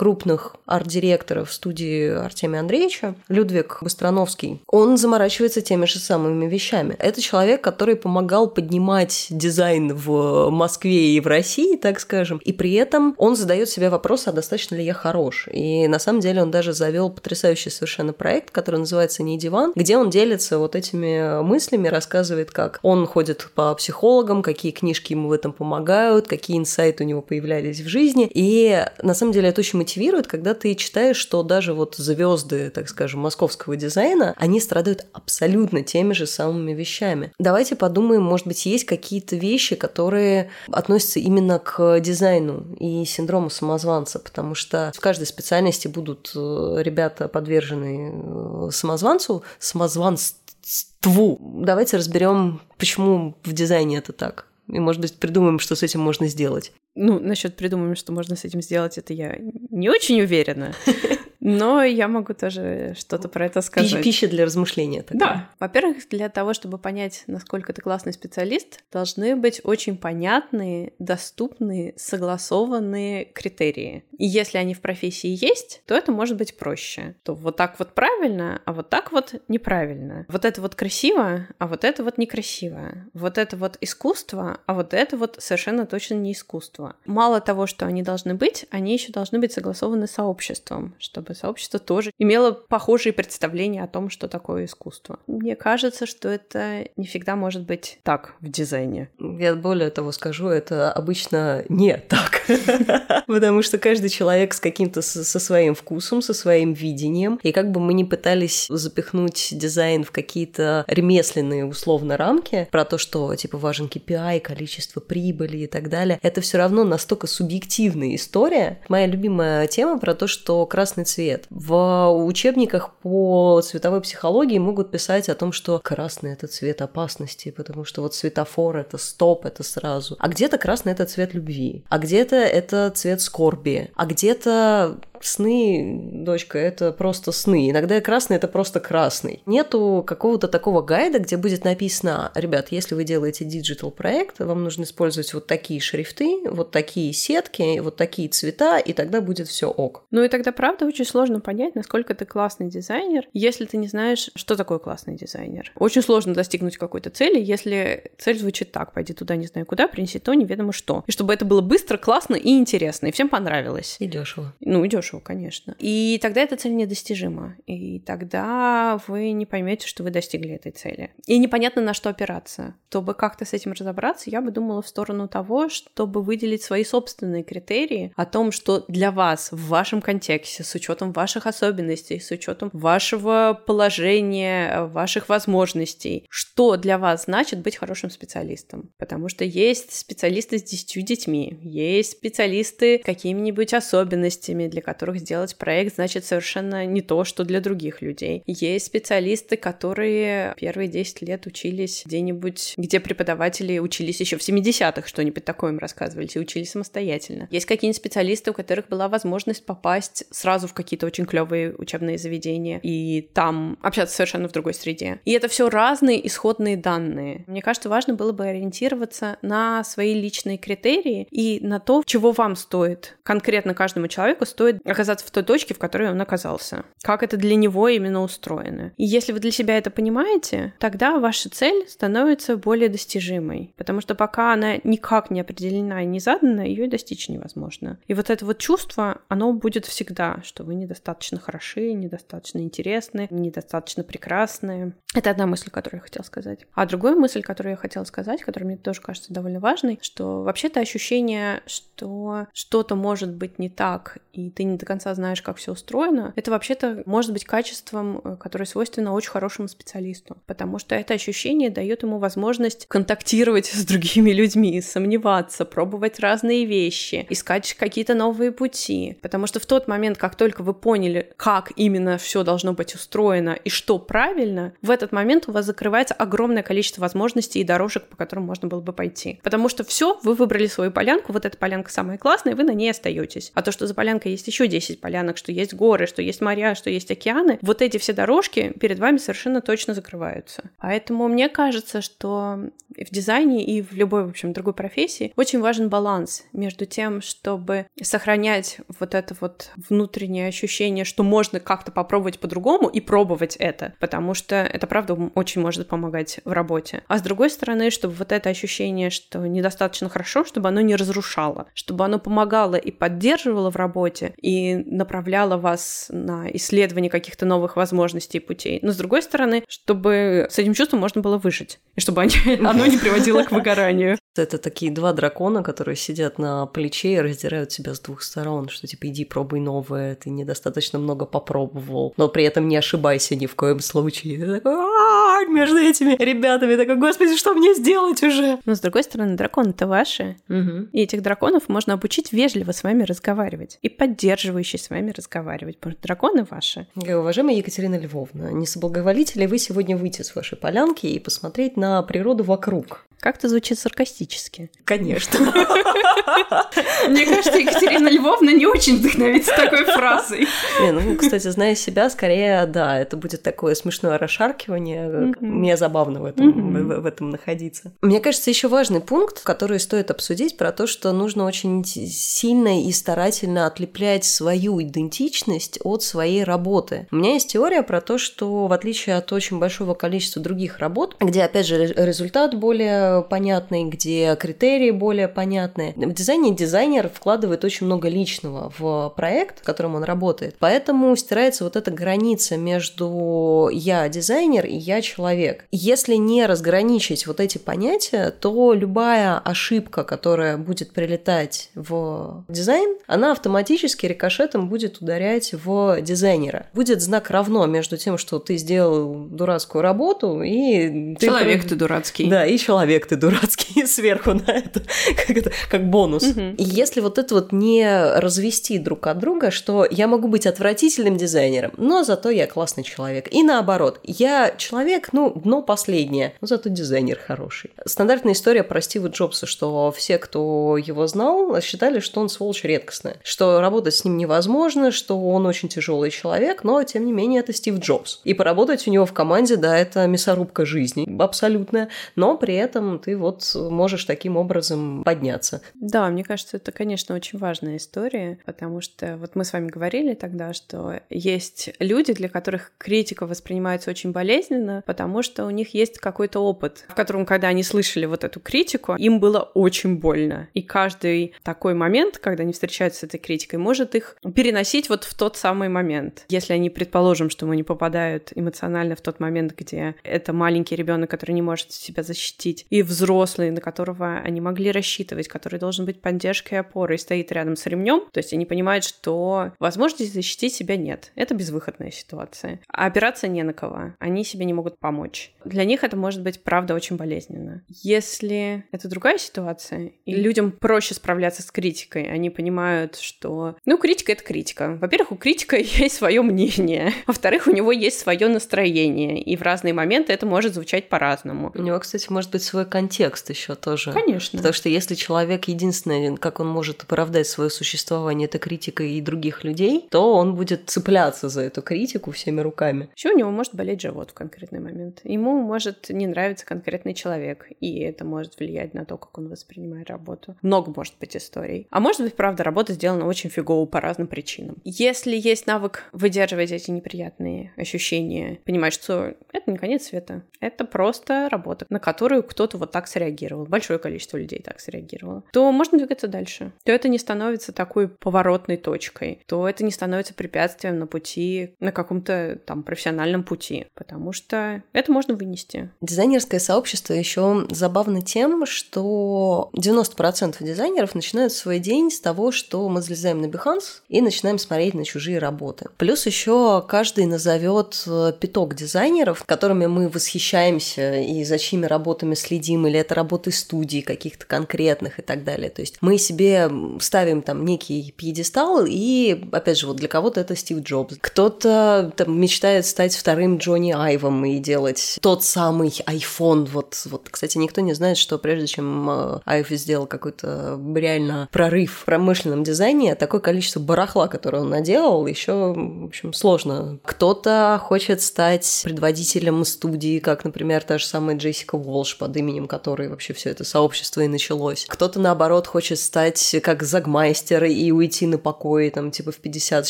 крупных арт-директоров студии Артемия Андреевича, Людвиг Быстрановский, он заморачивается теми же самыми вещами. Это человек, который помогал поднимать дизайн в Москве и в России, так скажем, и при этом он задает себе вопрос, а достаточно ли я хорош. И на самом деле он даже завел потрясающий совершенно проект, который называется «Не диван», где он делится вот этими мыслями, рассказывает, как он ходит по психологам, какие книжки ему в этом помогают, какие инсайты у него появлялись в жизни. И на самом деле это очень мотивирует, когда ты читаешь, что даже вот звезды, так скажем, московского дизайна, они страдают абсолютно теми же самыми вещами. Давайте подумаем, может быть, есть какие-то вещи, которые относятся именно к дизайну и синдрому самозванца, потому что в каждой специальности будут э, ребята подвержены э, самозванцу, самозванству. Давайте разберем, почему в дизайне это так. И, может быть, придумаем, что с этим можно сделать. Ну, насчет придумаем, что можно с этим сделать, это я не очень уверена. [LAUGHS] Но я могу тоже что-то про это сказать. Пища для размышления. Такая. Да. Во-первых, для того, чтобы понять, насколько ты классный специалист, должны быть очень понятные, доступные, согласованные критерии. И если они в профессии есть, то это может быть проще. То вот так вот правильно, а вот так вот неправильно. Вот это вот красиво, а вот это вот некрасиво. Вот это вот искусство, а вот это вот совершенно точно не искусство. Мало того, что они должны быть, они еще должны быть согласованы с сообществом, чтобы чтобы сообщество тоже имело похожие представления о том, что такое искусство. Мне кажется, что это не всегда может быть так в дизайне. Я более того скажу, это обычно не так. [LAUGHS] Потому что каждый человек с каким-то со своим вкусом, со своим видением. И как бы мы ни пытались запихнуть дизайн в какие-то ремесленные условно рамки про то, что типа важен KPI, количество прибыли и так далее, это все равно настолько субъективная история. Моя любимая тема про то, что красный цвет цвет. В учебниках по цветовой психологии могут писать о том, что красный это цвет опасности, потому что вот светофор это стоп, это сразу. А где-то красный это цвет любви, а где-то это цвет скорби, а где-то сны, дочка, это просто сны. Иногда красный это просто красный. Нету какого-то такого гайда, где будет написано, ребят, если вы делаете digital проект, вам нужно использовать вот такие шрифты, вот такие сетки, вот такие цвета, и тогда будет все ок. Ну и тогда, правда, очень сложно понять, насколько ты классный дизайнер, если ты не знаешь, что такое классный дизайнер. Очень сложно достигнуть какой-то цели, если цель звучит так, пойди туда, не знаю куда, принеси то, неведомо что. И чтобы это было быстро, классно и интересно, и всем понравилось. И дешево. Ну и дешево дешево, конечно. И тогда эта цель недостижима. И тогда вы не поймете, что вы достигли этой цели. И непонятно, на что опираться. Чтобы как-то с этим разобраться, я бы думала в сторону того, чтобы выделить свои собственные критерии о том, что для вас в вашем контексте, с учетом ваших особенностей, с учетом вашего положения, ваших возможностей, что для вас значит быть хорошим специалистом. Потому что есть специалисты с 10 детьми, есть специалисты с какими-нибудь особенностями, для которых которых сделать проект значит совершенно не то, что для других людей. Есть специалисты, которые первые 10 лет учились где-нибудь, где преподаватели учились еще в 70-х, что-нибудь такое им рассказывали, и учились самостоятельно. Есть какие-нибудь специалисты, у которых была возможность попасть сразу в какие-то очень клевые учебные заведения и там общаться совершенно в другой среде. И это все разные исходные данные. Мне кажется, важно было бы ориентироваться на свои личные критерии и на то, чего вам стоит, конкретно каждому человеку стоит оказаться в той точке, в которой он оказался. Как это для него именно устроено. И если вы для себя это понимаете, тогда ваша цель становится более достижимой. Потому что пока она никак не определена и не задана, ее достичь невозможно. И вот это вот чувство, оно будет всегда, что вы недостаточно хороши, недостаточно интересны, недостаточно прекрасны. Это одна мысль, которую я хотела сказать. А другая мысль, которую я хотела сказать, которая мне тоже кажется довольно важной, что вообще-то ощущение, что что-то может быть не так, и ты не до конца знаешь, как все устроено, это вообще-то может быть качеством, э, которое свойственно очень хорошему специалисту, потому что это ощущение дает ему возможность контактировать с другими людьми, сомневаться, пробовать разные вещи, искать какие-то новые пути, потому что в тот момент, как только вы поняли, как именно все должно быть устроено и что правильно, в этот момент у вас закрывается огромное количество возможностей и дорожек, по которым можно было бы пойти. Потому что все, вы выбрали свою полянку, вот эта полянка самая классная, и вы на ней остаетесь. А то, что за полянкой есть еще 10 полянок, что есть горы, что есть моря, что есть океаны, вот эти все дорожки перед вами совершенно точно закрываются. Поэтому мне кажется, что в дизайне и в любой, в общем, другой профессии очень важен баланс между тем, чтобы сохранять вот это вот внутреннее ощущение, что можно как-то попробовать по-другому и пробовать это, потому что это, правда, очень может помогать в работе. А с другой стороны, чтобы вот это ощущение, что недостаточно хорошо, чтобы оно не разрушало, чтобы оно помогало и поддерживало в работе, и направляло вас на исследование каких-то новых возможностей и путей. Но с другой стороны, чтобы с этим чувством можно было выжить, и чтобы [LAUGHS] оно не приводило к выгоранию. Это такие два дракона, которые сидят на плече и раздирают себя с двух сторон, что типа иди пробуй новое, ты недостаточно много попробовал, но при этом не ошибайся ни в коем случае. Ты такой между этими ребятами, такой, господи, что мне сделать уже? Но с другой стороны, драконы-то ваши, угу. и этих драконов можно обучить вежливо с вами разговаривать и поддерживающе с вами разговаривать, потому что драконы ваши. Уважаемая Екатерина Львовна, не соблаговолите ли вы сегодня выйти с вашей полянки и посмотреть на природу вокруг? Как-то звучит саркастически. Конечно. [LAUGHS] Мне кажется, Екатерина Львовна не очень вдохновится такой фразой. Не, ну, кстати, зная себя, скорее, да, это будет такое смешное расшаркивание. Мне забавно в этом, в этом находиться. Мне кажется, еще важный пункт, который стоит обсудить, про то, что нужно очень сильно и старательно отлеплять свою идентичность от своей работы. У меня есть теория про то, что в отличие от очень большого количества других работ, где, опять же, результат более понятный, где критерии более понятные. В дизайне дизайнер вкладывает очень много личного в проект, в котором он работает. Поэтому стирается вот эта граница между я дизайнер и я человек. Если не разграничить вот эти понятия, то любая ошибка, которая будет прилетать в дизайн, она автоматически рикошетом будет ударять в дизайнера. Будет знак равно между тем, что ты сделал дурацкую работу и... Человек ты, ты дурацкий. Да, и человек эффекты дурацкие [LAUGHS] сверху [LAUGHS] на это, как, это, как бонус. Угу. И если вот это вот не развести друг от друга, что я могу быть отвратительным дизайнером, но зато я классный человек. И наоборот, я человек, ну, дно последнее, но зато дизайнер хороший. Стандартная история про Стива Джобса, что все, кто его знал, считали, что он сволочь редкостная, что работать с ним невозможно, что он очень тяжелый человек, но тем не менее это Стив Джобс. И поработать у него в команде, да, это мясорубка жизни, абсолютная, но при этом ты вот можешь таким образом подняться. Да, мне кажется, это, конечно, очень важная история, потому что вот мы с вами говорили тогда, что есть люди, для которых критика воспринимается очень болезненно, потому что у них есть какой-то опыт, в котором, когда они слышали вот эту критику, им было очень больно. И каждый такой момент, когда они встречаются с этой критикой, может их переносить вот в тот самый момент. Если они, предположим, что мы не попадают эмоционально в тот момент, где это маленький ребенок, который не может себя защитить, и взрослый, на которого они могли рассчитывать, который должен быть поддержкой и опорой, стоит рядом с ремнем. То есть они понимают, что возможности защитить себя нет. Это безвыходная ситуация. А опираться не на кого. Они себе не могут помочь. Для них это может быть, правда, очень болезненно. Если это другая ситуация, и людям проще справляться с критикой, они понимают, что... Ну, критика — это критика. Во-первых, у критика [LAUGHS] есть свое мнение. Во-вторых, у него есть свое настроение. И в разные моменты это может звучать по-разному. У него, кстати, может быть свой контекст еще тоже тоже. Конечно. Потому что если человек единственное, как он может оправдать свое существование, это критика и других людей, то он будет цепляться за эту критику всеми руками. Еще у него может болеть живот в конкретный момент. Ему может не нравиться конкретный человек, и это может влиять на то, как он воспринимает работу. Много может быть историй. А может быть, правда, работа сделана очень фигово по разным причинам. Если есть навык выдерживать эти неприятные ощущения, понимать, что это не конец света, это просто работа, на которую кто-то вот так среагировал, большое количество людей так среагировало, то можно двигаться дальше. То это не становится такой поворотной точкой, то это не становится препятствием на пути, на каком-то там профессиональном пути, потому что это можно вынести. Дизайнерское сообщество еще забавно тем, что 90% дизайнеров начинают свой день с того, что мы залезаем на Behance и начинаем смотреть на чужие работы. Плюс еще каждый назовет э, пяток дизайнеров, которыми мы восхищаемся и за чьими работами следим, или это работы студий каких-то конкретных и так далее. То есть мы себе ставим там некий пьедестал, и, опять же, вот для кого-то это Стив Джобс. Кто-то там мечтает стать вторым Джонни Айвом и делать тот самый iPhone. Вот, вот, кстати, никто не знает, что прежде чем э, Айв сделал какой-то реально прорыв в промышленном дизайне, такое количество барахла, которое он наделал, еще, в общем, сложно. Кто-то хочет стать предводителем студии, как, например, та же самая Джессика Волш, под именем которой вообще все это сообщество и началось. Кто-то, наоборот, хочет стать как загмайстер и уйти на покой, там, типа, в 50 с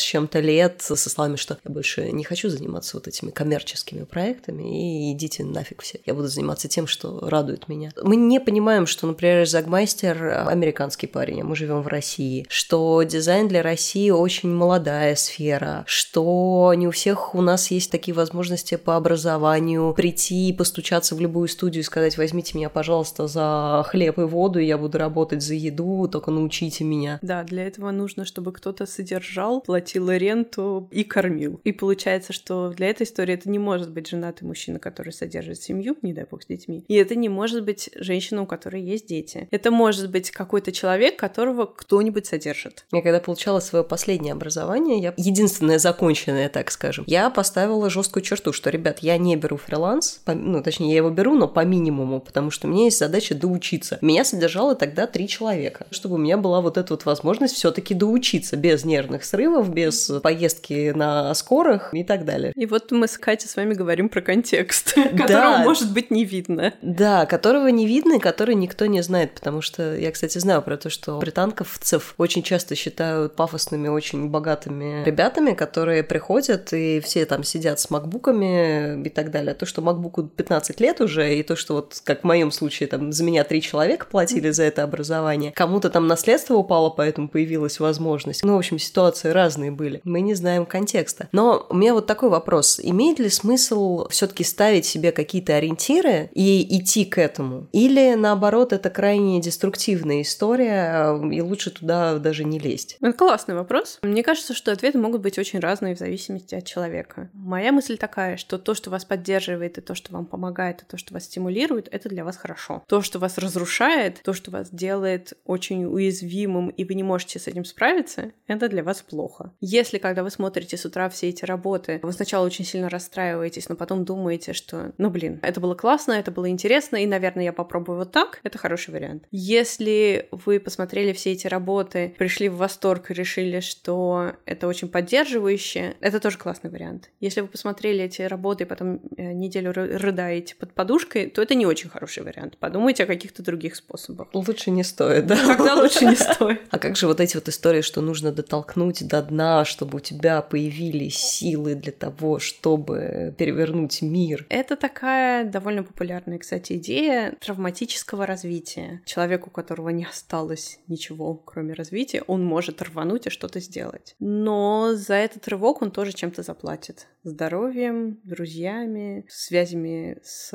чем-то лет, со словами, что я больше не хочу заниматься вот этими коммерческими проектами, и идите нафиг все. Я буду заниматься тем, что радует меня. Мы не понимаем, что, например, загмайстер американский парень, а мы живем в России, что дизайн для России очень молодая сфера, что не у всех у нас есть такие возможности по образованию прийти и постучаться в любую студию и сказать, возьмите меня, пожалуйста, за хлеб и воду, я буду работать за еду, только научите меня. Да, для этого нужно, чтобы кто-то содержал, платил ренту и кормил. И получается, что для этой истории это не может быть женатый мужчина, который содержит семью, не дай бог, с детьми. И это не может быть женщина, у которой есть дети. Это может быть какой-то человек, которого кто-нибудь содержит. Я когда получала свое последнее образование, я единственное законченное, так скажем, я поставила жесткую черту, что, ребят, я не беру фриланс, по, ну, точнее, я его беру, но по минимуму, потому что у меня есть задача доучиться. Меня содержало тогда три человека, чтобы у меня была вот эта вот возможность все-таки доучиться без нервных срывов, без поездки на скорых и так далее. И вот мы с Катей с вами говорим про контекст, [LAUGHS] которого может быть не видно. Да, которого не видно и который никто не знает, потому что я, кстати, знаю про то, что британковцев очень часто считают пафосными, очень богатыми ребятами, которые приходят и все там сидят с макбуками и так далее. То, что макбуку 15 лет уже, и то, что вот, как в моем случае, там за меня три человека платили за это образование, кому-то там наследство упало, поэтому появилась возможность. Ну, в общем, ситуации разные были. Мы не знаем контекста. Но у меня вот такой вопрос. Имеет ли смысл все-таки ставить себе какие-то ориентиры и идти к этому? Или, наоборот, это крайне деструктивная история, и лучше туда даже не лезть? Это классный вопрос. Мне кажется, что ответы могут быть очень разные в зависимости от человека. Моя мысль такая, что то, что вас поддерживает, и то, что вам помогает, и то, что вас стимулирует, это для вас хорошо. То, что вас разрушает, то, что вас делает очень уязвимым, и вы не можете с этим справиться, это для вас плохо. Если, когда вы смотрите с утра все эти работы, вы сначала очень сильно расстраиваетесь, но потом думаете, что, ну блин, это было классно, это было интересно, и, наверное, я попробую вот так, это хороший вариант. Если вы посмотрели все эти работы, пришли в восторг и решили, что это очень поддерживающе, это тоже классный вариант. Если вы посмотрели эти работы и потом э, неделю рыдаете под подушкой, то это не очень хороший вариант. Подумайте о каких-то других способах. Лучше не стоит, да? Тогда [LAUGHS] лучше не стоит. А как же вот эти вот истории, что нужно дотолкнуть до дна, чтобы у тебя появились силы для того, чтобы перевернуть мир? Это такая довольно популярная, кстати, идея травматического развития. Человеку, у которого не осталось ничего, кроме развития, он может рвануть и что-то сделать. Но за этот рывок он тоже чем-то заплатит. Здоровьем, друзьями, связями с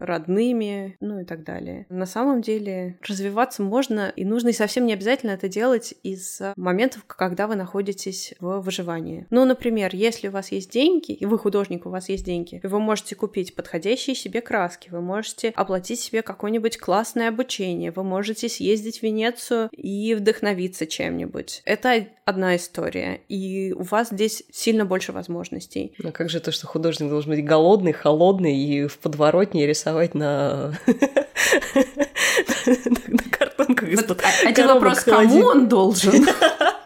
родными, ну и так далее. На самом деле развиваться можно и нужно, и совсем не обязательно это делать из моментов, когда вы находитесь в выживании. Ну, например, если у вас есть деньги, и вы художник, у вас есть деньги, вы можете купить подходящие себе краски, вы можете оплатить себе какое-нибудь классное обучение, вы можете съездить в Венецию и вдохновиться чем-нибудь. Это одна история, и у вас здесь сильно больше возможностей. Но как же то, что художник должен быть голодный, холодный и в подворотне рисовать на [LAUGHS] на картонках из-под А вопрос, кому он должен?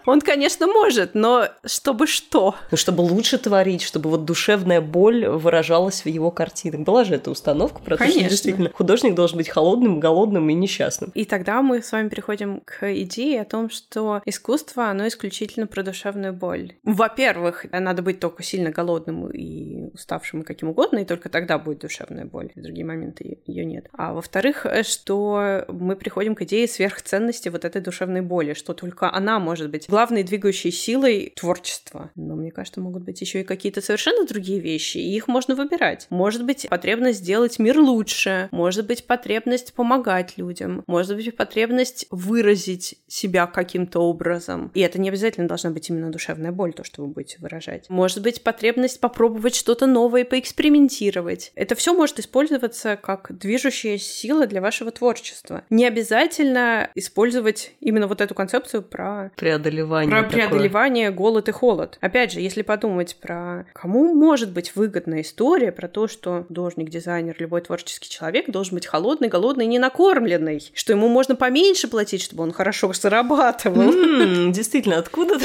Он, конечно, может, но чтобы что? Ну, чтобы лучше творить, чтобы вот душевная боль выражалась в его картинах. Была же эта установка про то, что действительно художник должен быть холодным, голодным и несчастным. И тогда мы с вами переходим к идее о том, что искусство, оно исключительно про душевную боль. Во-первых, надо быть только сильно голодным и уставшим и каким угодно, и только тогда будет душевная боль. В другие моменты ее нет. А во-вторых, что мы приходим к идее сверхценности вот этой душевной боли, что только она может быть главной двигающей силой творчества. Но мне кажется, могут быть еще и какие-то совершенно другие вещи, и их можно выбирать. Может быть, потребность сделать мир лучше, может быть, потребность помогать людям, может быть, потребность выразить себя каким-то образом. И это не обязательно должна быть именно душевная боль, то, что вы будете выражать. Может быть, потребность попробовать что-то новое, поэкспериментировать. Это все может использоваться как движущая сила для вашего творчества. Не обязательно использовать именно вот эту концепцию про преодолевание преодолевание. Про такое. преодолевание, голод и холод. Опять же, если подумать про кому может быть выгодная история про то, что художник, дизайнер, любой творческий человек должен быть холодный, голодный, не накормленный, что ему можно поменьше платить, чтобы он хорошо зарабатывал. [LAUGHS] Действительно, откуда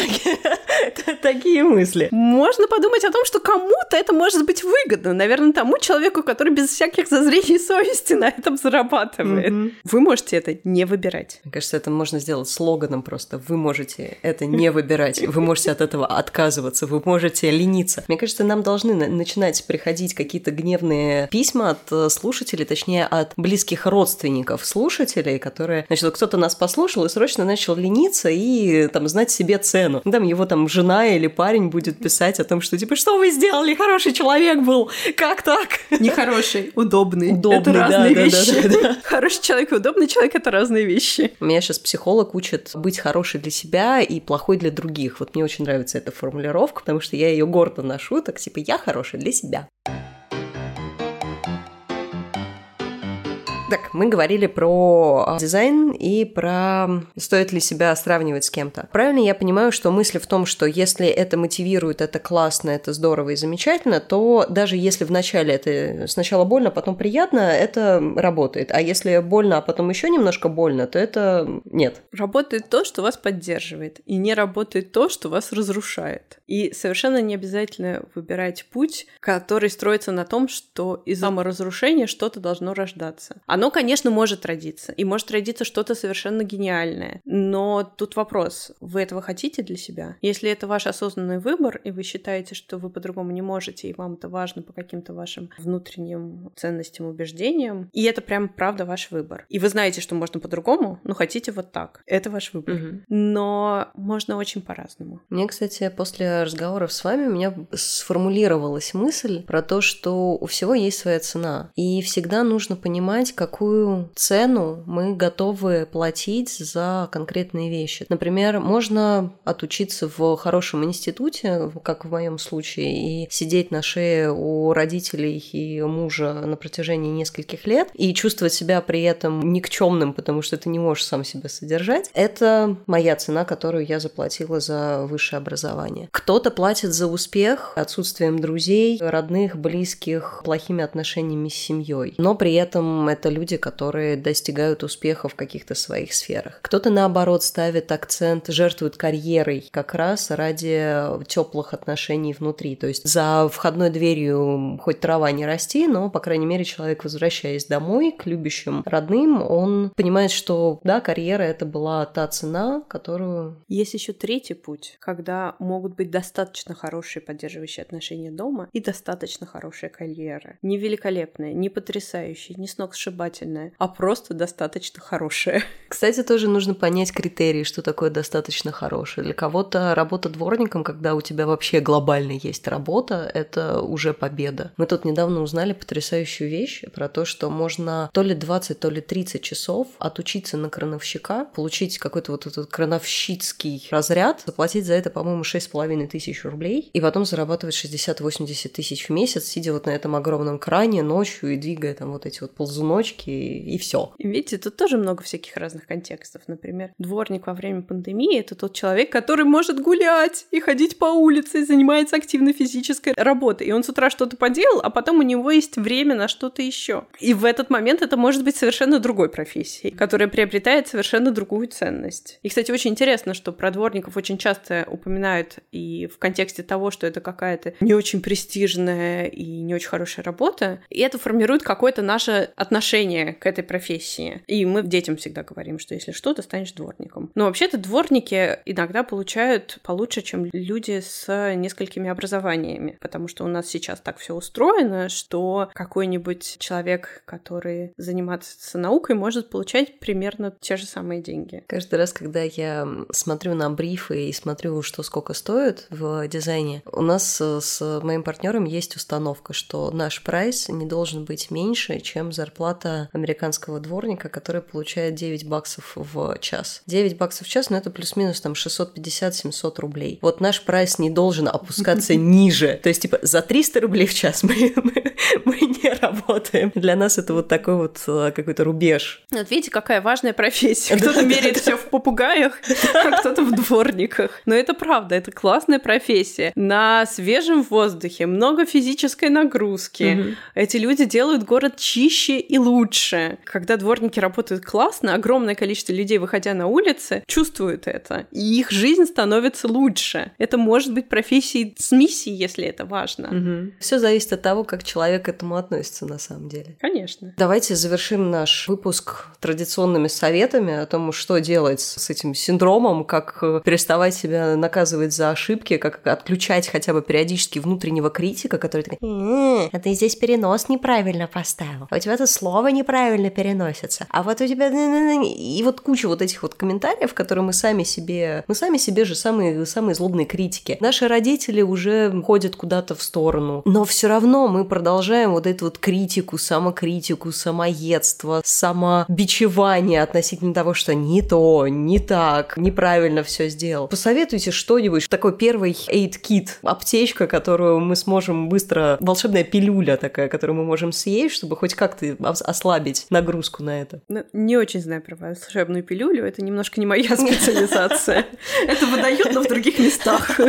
[LAUGHS] такие мысли? Можно подумать о том, что кому-то это может быть выгодно. Наверное, тому человеку, который без всяких зазрений совести на этом зарабатывает. Вы можете это не выбирать. Мне кажется, это можно сделать слоганом просто. Вы можете это не выбирать. Вы можете от этого отказываться, вы можете лениться. Мне кажется, нам должны начинать приходить какие-то гневные письма от э, слушателей, точнее, от близких родственников слушателей, которые, значит, кто-то нас послушал и срочно начал лениться и там знать себе цену. Там его там жена или парень будет писать о том, что типа, что вы сделали, хороший человек был, как так? Нехороший, удобный. Удобный, это разные да, вещи. Да, да, да. Хороший человек и удобный человек — это разные вещи. Меня сейчас психолог учит быть хорошей для себя и плохой для других. Вот мне очень нравится эта формулировка, потому что я ее гордо ношу, так типа я хороший для себя. Так, мы говорили про а, дизайн и про стоит ли себя сравнивать с кем-то. Правильно я понимаю, что мысль в том, что если это мотивирует, это классно, это здорово и замечательно, то даже если вначале это сначала больно, потом приятно, это работает. А если больно, а потом еще немножко больно, то это нет. Работает то, что вас поддерживает, и не работает то, что вас разрушает. И совершенно не обязательно выбирать путь, который строится на том, что из саморазрушения что-то должно рождаться. А оно, конечно, может родиться, и может родиться что-то совершенно гениальное. Но тут вопрос, вы этого хотите для себя? Если это ваш осознанный выбор, и вы считаете, что вы по-другому не можете, и вам это важно по каким-то вашим внутренним ценностям, убеждениям, и это прям правда ваш выбор. И вы знаете, что можно по-другому, но хотите вот так. Это ваш выбор. Угу. Но можно очень по-разному. Мне, кстати, после разговоров с вами у меня сформулировалась мысль про то, что у всего есть своя цена. И всегда нужно понимать, как какую цену мы готовы платить за конкретные вещи. Например, можно отучиться в хорошем институте, как в моем случае, и сидеть на шее у родителей и мужа на протяжении нескольких лет и чувствовать себя при этом никчемным, потому что ты не можешь сам себя содержать. Это моя цена, которую я заплатила за высшее образование. Кто-то платит за успех отсутствием друзей, родных, близких, плохими отношениями с семьей. Но при этом это люди, которые достигают успеха в каких-то своих сферах. Кто-то, наоборот, ставит акцент, жертвует карьерой как раз ради теплых отношений внутри. То есть за входной дверью хоть трава не расти, но, по крайней мере, человек, возвращаясь домой к любящим родным, он понимает, что, да, карьера — это была та цена, которую... Есть еще третий путь, когда могут быть достаточно хорошие поддерживающие отношения дома и достаточно хорошая карьера. Не великолепная, не потрясающая, не сногсшибательная, сногсшибательная, а просто достаточно хорошая. [LAUGHS] Кстати, тоже нужно понять критерии, что такое достаточно хорошее. Для кого-то работа дворником, когда у тебя вообще глобально есть работа, это уже победа. Мы тут недавно узнали потрясающую вещь про то, что можно то ли 20, то ли 30 часов отучиться на крановщика, получить какой-то вот этот крановщицкий разряд, заплатить за это, по-моему, 6,5 тысяч рублей, и потом зарабатывать 60-80 тысяч в месяц, сидя вот на этом огромном кране ночью и двигая там вот эти вот ползуночи замочки и все. Видите, тут тоже много всяких разных контекстов. Например, дворник во время пандемии — это тот человек, который может гулять и ходить по улице, и занимается активной физической работой. И он с утра что-то поделал, а потом у него есть время на что-то еще. И в этот момент это может быть совершенно другой профессией, которая приобретает совершенно другую ценность. И, кстати, очень интересно, что про дворников очень часто упоминают и в контексте того, что это какая-то не очень престижная и не очень хорошая работа, и это формирует какое-то наше отношение к этой профессии. И мы детям всегда говорим, что если что, ты станешь дворником. Но вообще-то дворники иногда получают получше, чем люди с несколькими образованиями, потому что у нас сейчас так все устроено, что какой-нибудь человек, который занимается наукой, может получать примерно те же самые деньги. Каждый раз, когда я смотрю на брифы и смотрю, что сколько стоит в дизайне, у нас с моим партнером есть установка, что наш прайс не должен быть меньше, чем зарплата американского дворника, который получает 9 баксов в час. 9 баксов в час, но ну, это плюс-минус там 650-700 рублей. Вот наш прайс не должен опускаться [LAUGHS] ниже. То есть, типа, за 300 рублей в час мы, [LAUGHS] мы, мы не работаем. Для нас это вот такой вот э, какой-то рубеж. Вот видите, какая важная профессия. [LAUGHS] Кто-то меряет все в попугаях, а кто-то в дворниках. Но это правда, это классная профессия. На свежем воздухе много физической нагрузки. Эти люди делают город чище и лучше. Когда дворники работают классно, огромное количество людей, выходя на улицы, чувствуют это. И их жизнь становится лучше. Это может быть профессией с миссией, если это важно. Угу. Все зависит от того, как человек к этому относится на самом деле. Конечно. Давайте завершим наш выпуск традиционными советами о том, что делать с этим синдромом, как э, переставать себя наказывать за ошибки, как отключать хотя бы периодически внутреннего критика, который такой, а ты здесь перенос неправильно поставил, а у тебя это слово неправильно переносится, а вот у тебя... И вот куча вот этих вот комментариев, которые мы сами себе... Мы сами себе же самые, самые злобные критики. Наши родители уже ходят куда-то в сторону, но все равно мы продолжаем вот эту вот критику, самокритику, самоедство, самобичевание относительно того, что не то, не так, неправильно все сделал. Посоветуйте что-нибудь, такой первый aid kit, аптечка, которую мы сможем быстро, волшебная пилюля такая, которую мы можем съесть, чтобы хоть как-то ослабить нагрузку на это. Ну, не очень знаю про волшебную пилюлю, это немножко не моя [LAUGHS] специализация. Это выдают, но в других местах.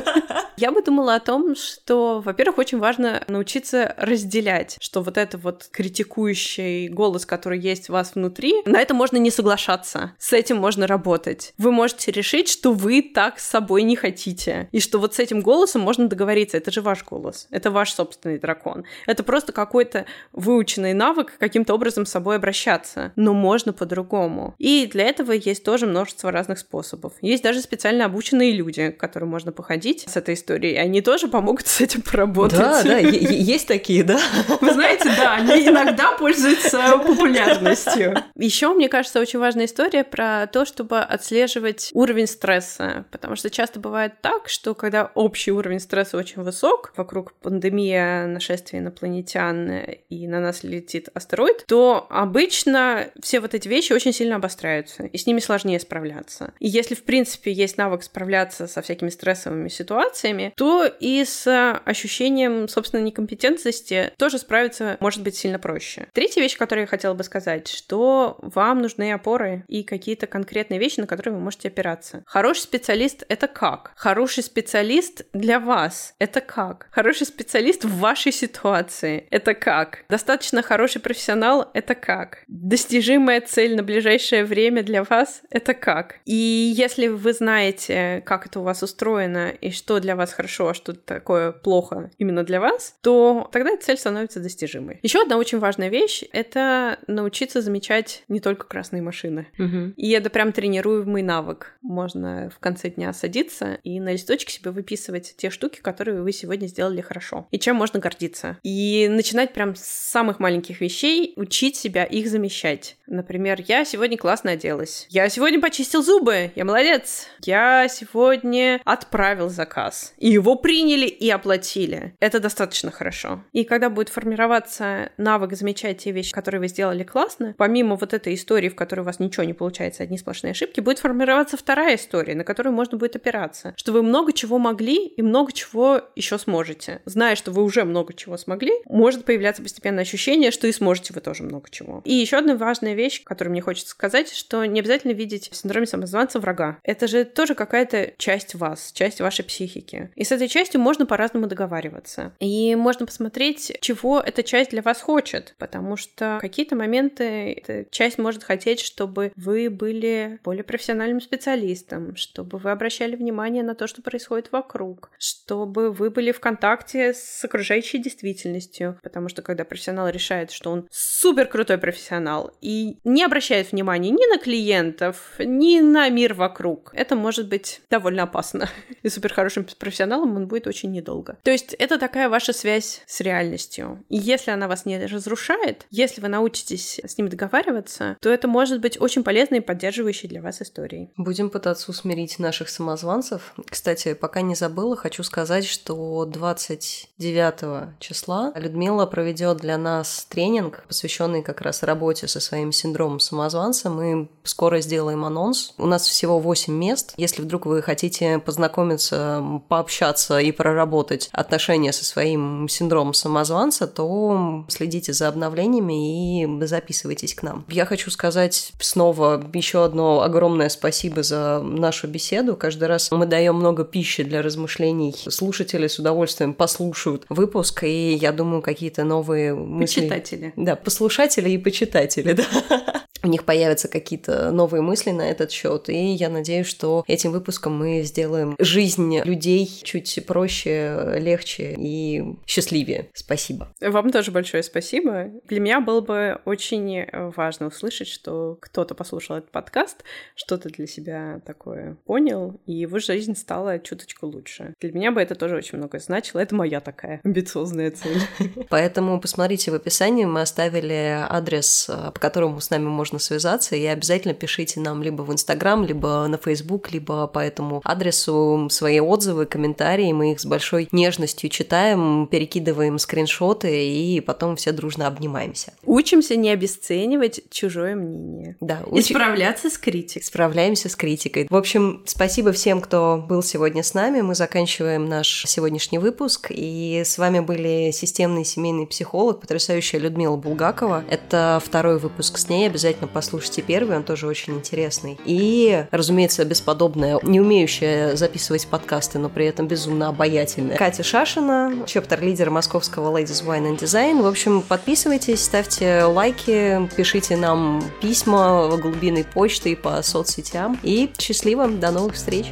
Я бы думала о том, что, во-первых, очень важно научиться разделять, что вот это вот критикующий голос, который есть у вас внутри, на это можно не соглашаться, с этим можно работать. Вы можете решить, что вы так с собой не хотите, и что вот с этим голосом можно договориться, это же ваш голос, это ваш собственный дракон. Это просто какой-то выученный навык каким-то образом с собой обращаться, но можно по-другому. И для этого есть тоже множество разных способов. Есть даже специально обученные люди, к которым можно походить с этой историей, они тоже помогут с этим поработать. Да, да, [LAUGHS] есть такие, да. Вы знаете, да, они иногда пользуются популярностью. Еще, мне кажется, очень важная история про то, чтобы отслеживать уровень стресса, потому что часто бывает так, что когда общий уровень стресса очень высок, вокруг пандемия, нашествия инопланетян и на нас летит астероид, то обычно все вот эти вещи очень сильно обостряются, и с ними сложнее справляться. И если, в принципе, есть навык справляться со всякими стрессовыми ситуациями, то и с ощущением собственной некомпетентности тоже справиться может быть сильно проще. Третья вещь, которую я хотела бы сказать, что вам нужны опоры и какие-то конкретные вещи, на которые вы можете опираться. Хороший специалист — это как? Хороший специалист для вас — это как? Хороший специалист в вашей ситуации — это как? Достаточно хороший профессионал — это как? Достижимая цель на ближайшее время для вас — это как? И если вы знаете, как это у вас устроено и что для вас хорошо, а что такое плохо именно для вас, то тогда эта цель становится достижимой. Еще одна очень важная вещь — это научиться замечать не только красные машины. Угу. И это прям тренируемый навык. Можно в конце дня садиться и на листочке себе выписывать те штуки, которые вы сегодня сделали хорошо. И чем можно гордиться. И начинать прям с самых маленьких вещей, учить себя их замещать. Например, я сегодня классно оделась. Я сегодня почистил зубы, я молодец. Я сегодня отправил заказ, и его приняли и оплатили. Это достаточно хорошо. И когда будет формироваться навык замечать те вещи, которые вы сделали классно, помимо вот этой истории, в которой у вас ничего не получается, одни сплошные ошибки, будет формироваться вторая история, на которую можно будет опираться. Что вы много чего могли и много чего еще сможете. Зная, что вы уже много чего смогли, может появляться постепенно ощущение, что и сможете вы тоже много чего. И еще одна важная вещь, которую мне хочется сказать, что не обязательно видеть в синдроме самозванца врага. Это же тоже какая-то часть вас, часть вашей психики. И с этой частью можно по-разному договариваться. И можно посмотреть, чего эта часть для вас хочет, потому что какие-то моменты эта часть может хотеть, чтобы вы были более профессиональным специалистом, чтобы вы обращали внимание на то, что происходит вокруг, чтобы вы были в контакте с окружающей действительностью, потому что когда профессионал решает, что он супер крутой профессионал и не обращает внимания ни на клиентов, ни на мир вокруг, это может быть довольно опасно. [LAUGHS] И супер хорошим профессионалом он будет очень недолго. То есть это такая ваша связь с реальностью. И если она вас не разрушает, если вы научитесь с ним договариваться, то это может быть очень полезной и поддерживающей для вас историей. Будем пытаться усмирить наших самозванцев. Кстати, пока не забыла, хочу сказать, что 29 числа Людмила проведет для нас тренинг, посвященный как раз работе со своим синдромом самозванца. Мы скоро сделаем анонс. У нас всего 8 мест. Если вдруг вы хотите познакомиться, пообщаться и проработать отношения со своим синдромом самозванца, то следите за обновлениями и записывайтесь к нам. Я хочу сказать снова еще одно огромное спасибо за нашу беседу. Каждый раз мы даем много пищи для размышлений. Слушатели с удовольствием послушают выпуск, и я думаю, какие-то новые мысли... Почитатели. Да, послушатели и почитатели, да у них появятся какие-то новые мысли на этот счет, и я надеюсь, что этим выпуском мы сделаем жизнь людей чуть проще, легче и счастливее. Спасибо. Вам тоже большое спасибо. Для меня было бы очень важно услышать, что кто-то послушал этот подкаст, что-то для себя такое понял, и его жизнь стала чуточку лучше. Для меня бы это тоже очень много значило. Это моя такая амбициозная цель. [LAUGHS] Поэтому посмотрите в описании, мы оставили адрес, по которому с нами можно можно связаться, и обязательно пишите нам либо в Инстаграм, либо на Фейсбук, либо по этому адресу свои отзывы, комментарии, мы их с большой нежностью читаем, перекидываем скриншоты, и потом все дружно обнимаемся. Учимся не обесценивать чужое мнение. Да. Уч... И справляться с критикой. Справляемся с критикой. В общем, спасибо всем, кто был сегодня с нами. Мы заканчиваем наш сегодняшний выпуск, и с вами были системный семейный психолог, потрясающая Людмила Булгакова. Это второй выпуск с ней. Обязательно обязательно послушайте первый, он тоже очень интересный. И, разумеется, бесподобная, не умеющая записывать подкасты, но при этом безумно обаятельная Катя Шашина, чептер-лидер московского Ladies Wine and Design. В общем, подписывайтесь, ставьте лайки, пишите нам письма глубиной почты и по соцсетям. И счастливо, до новых встреч!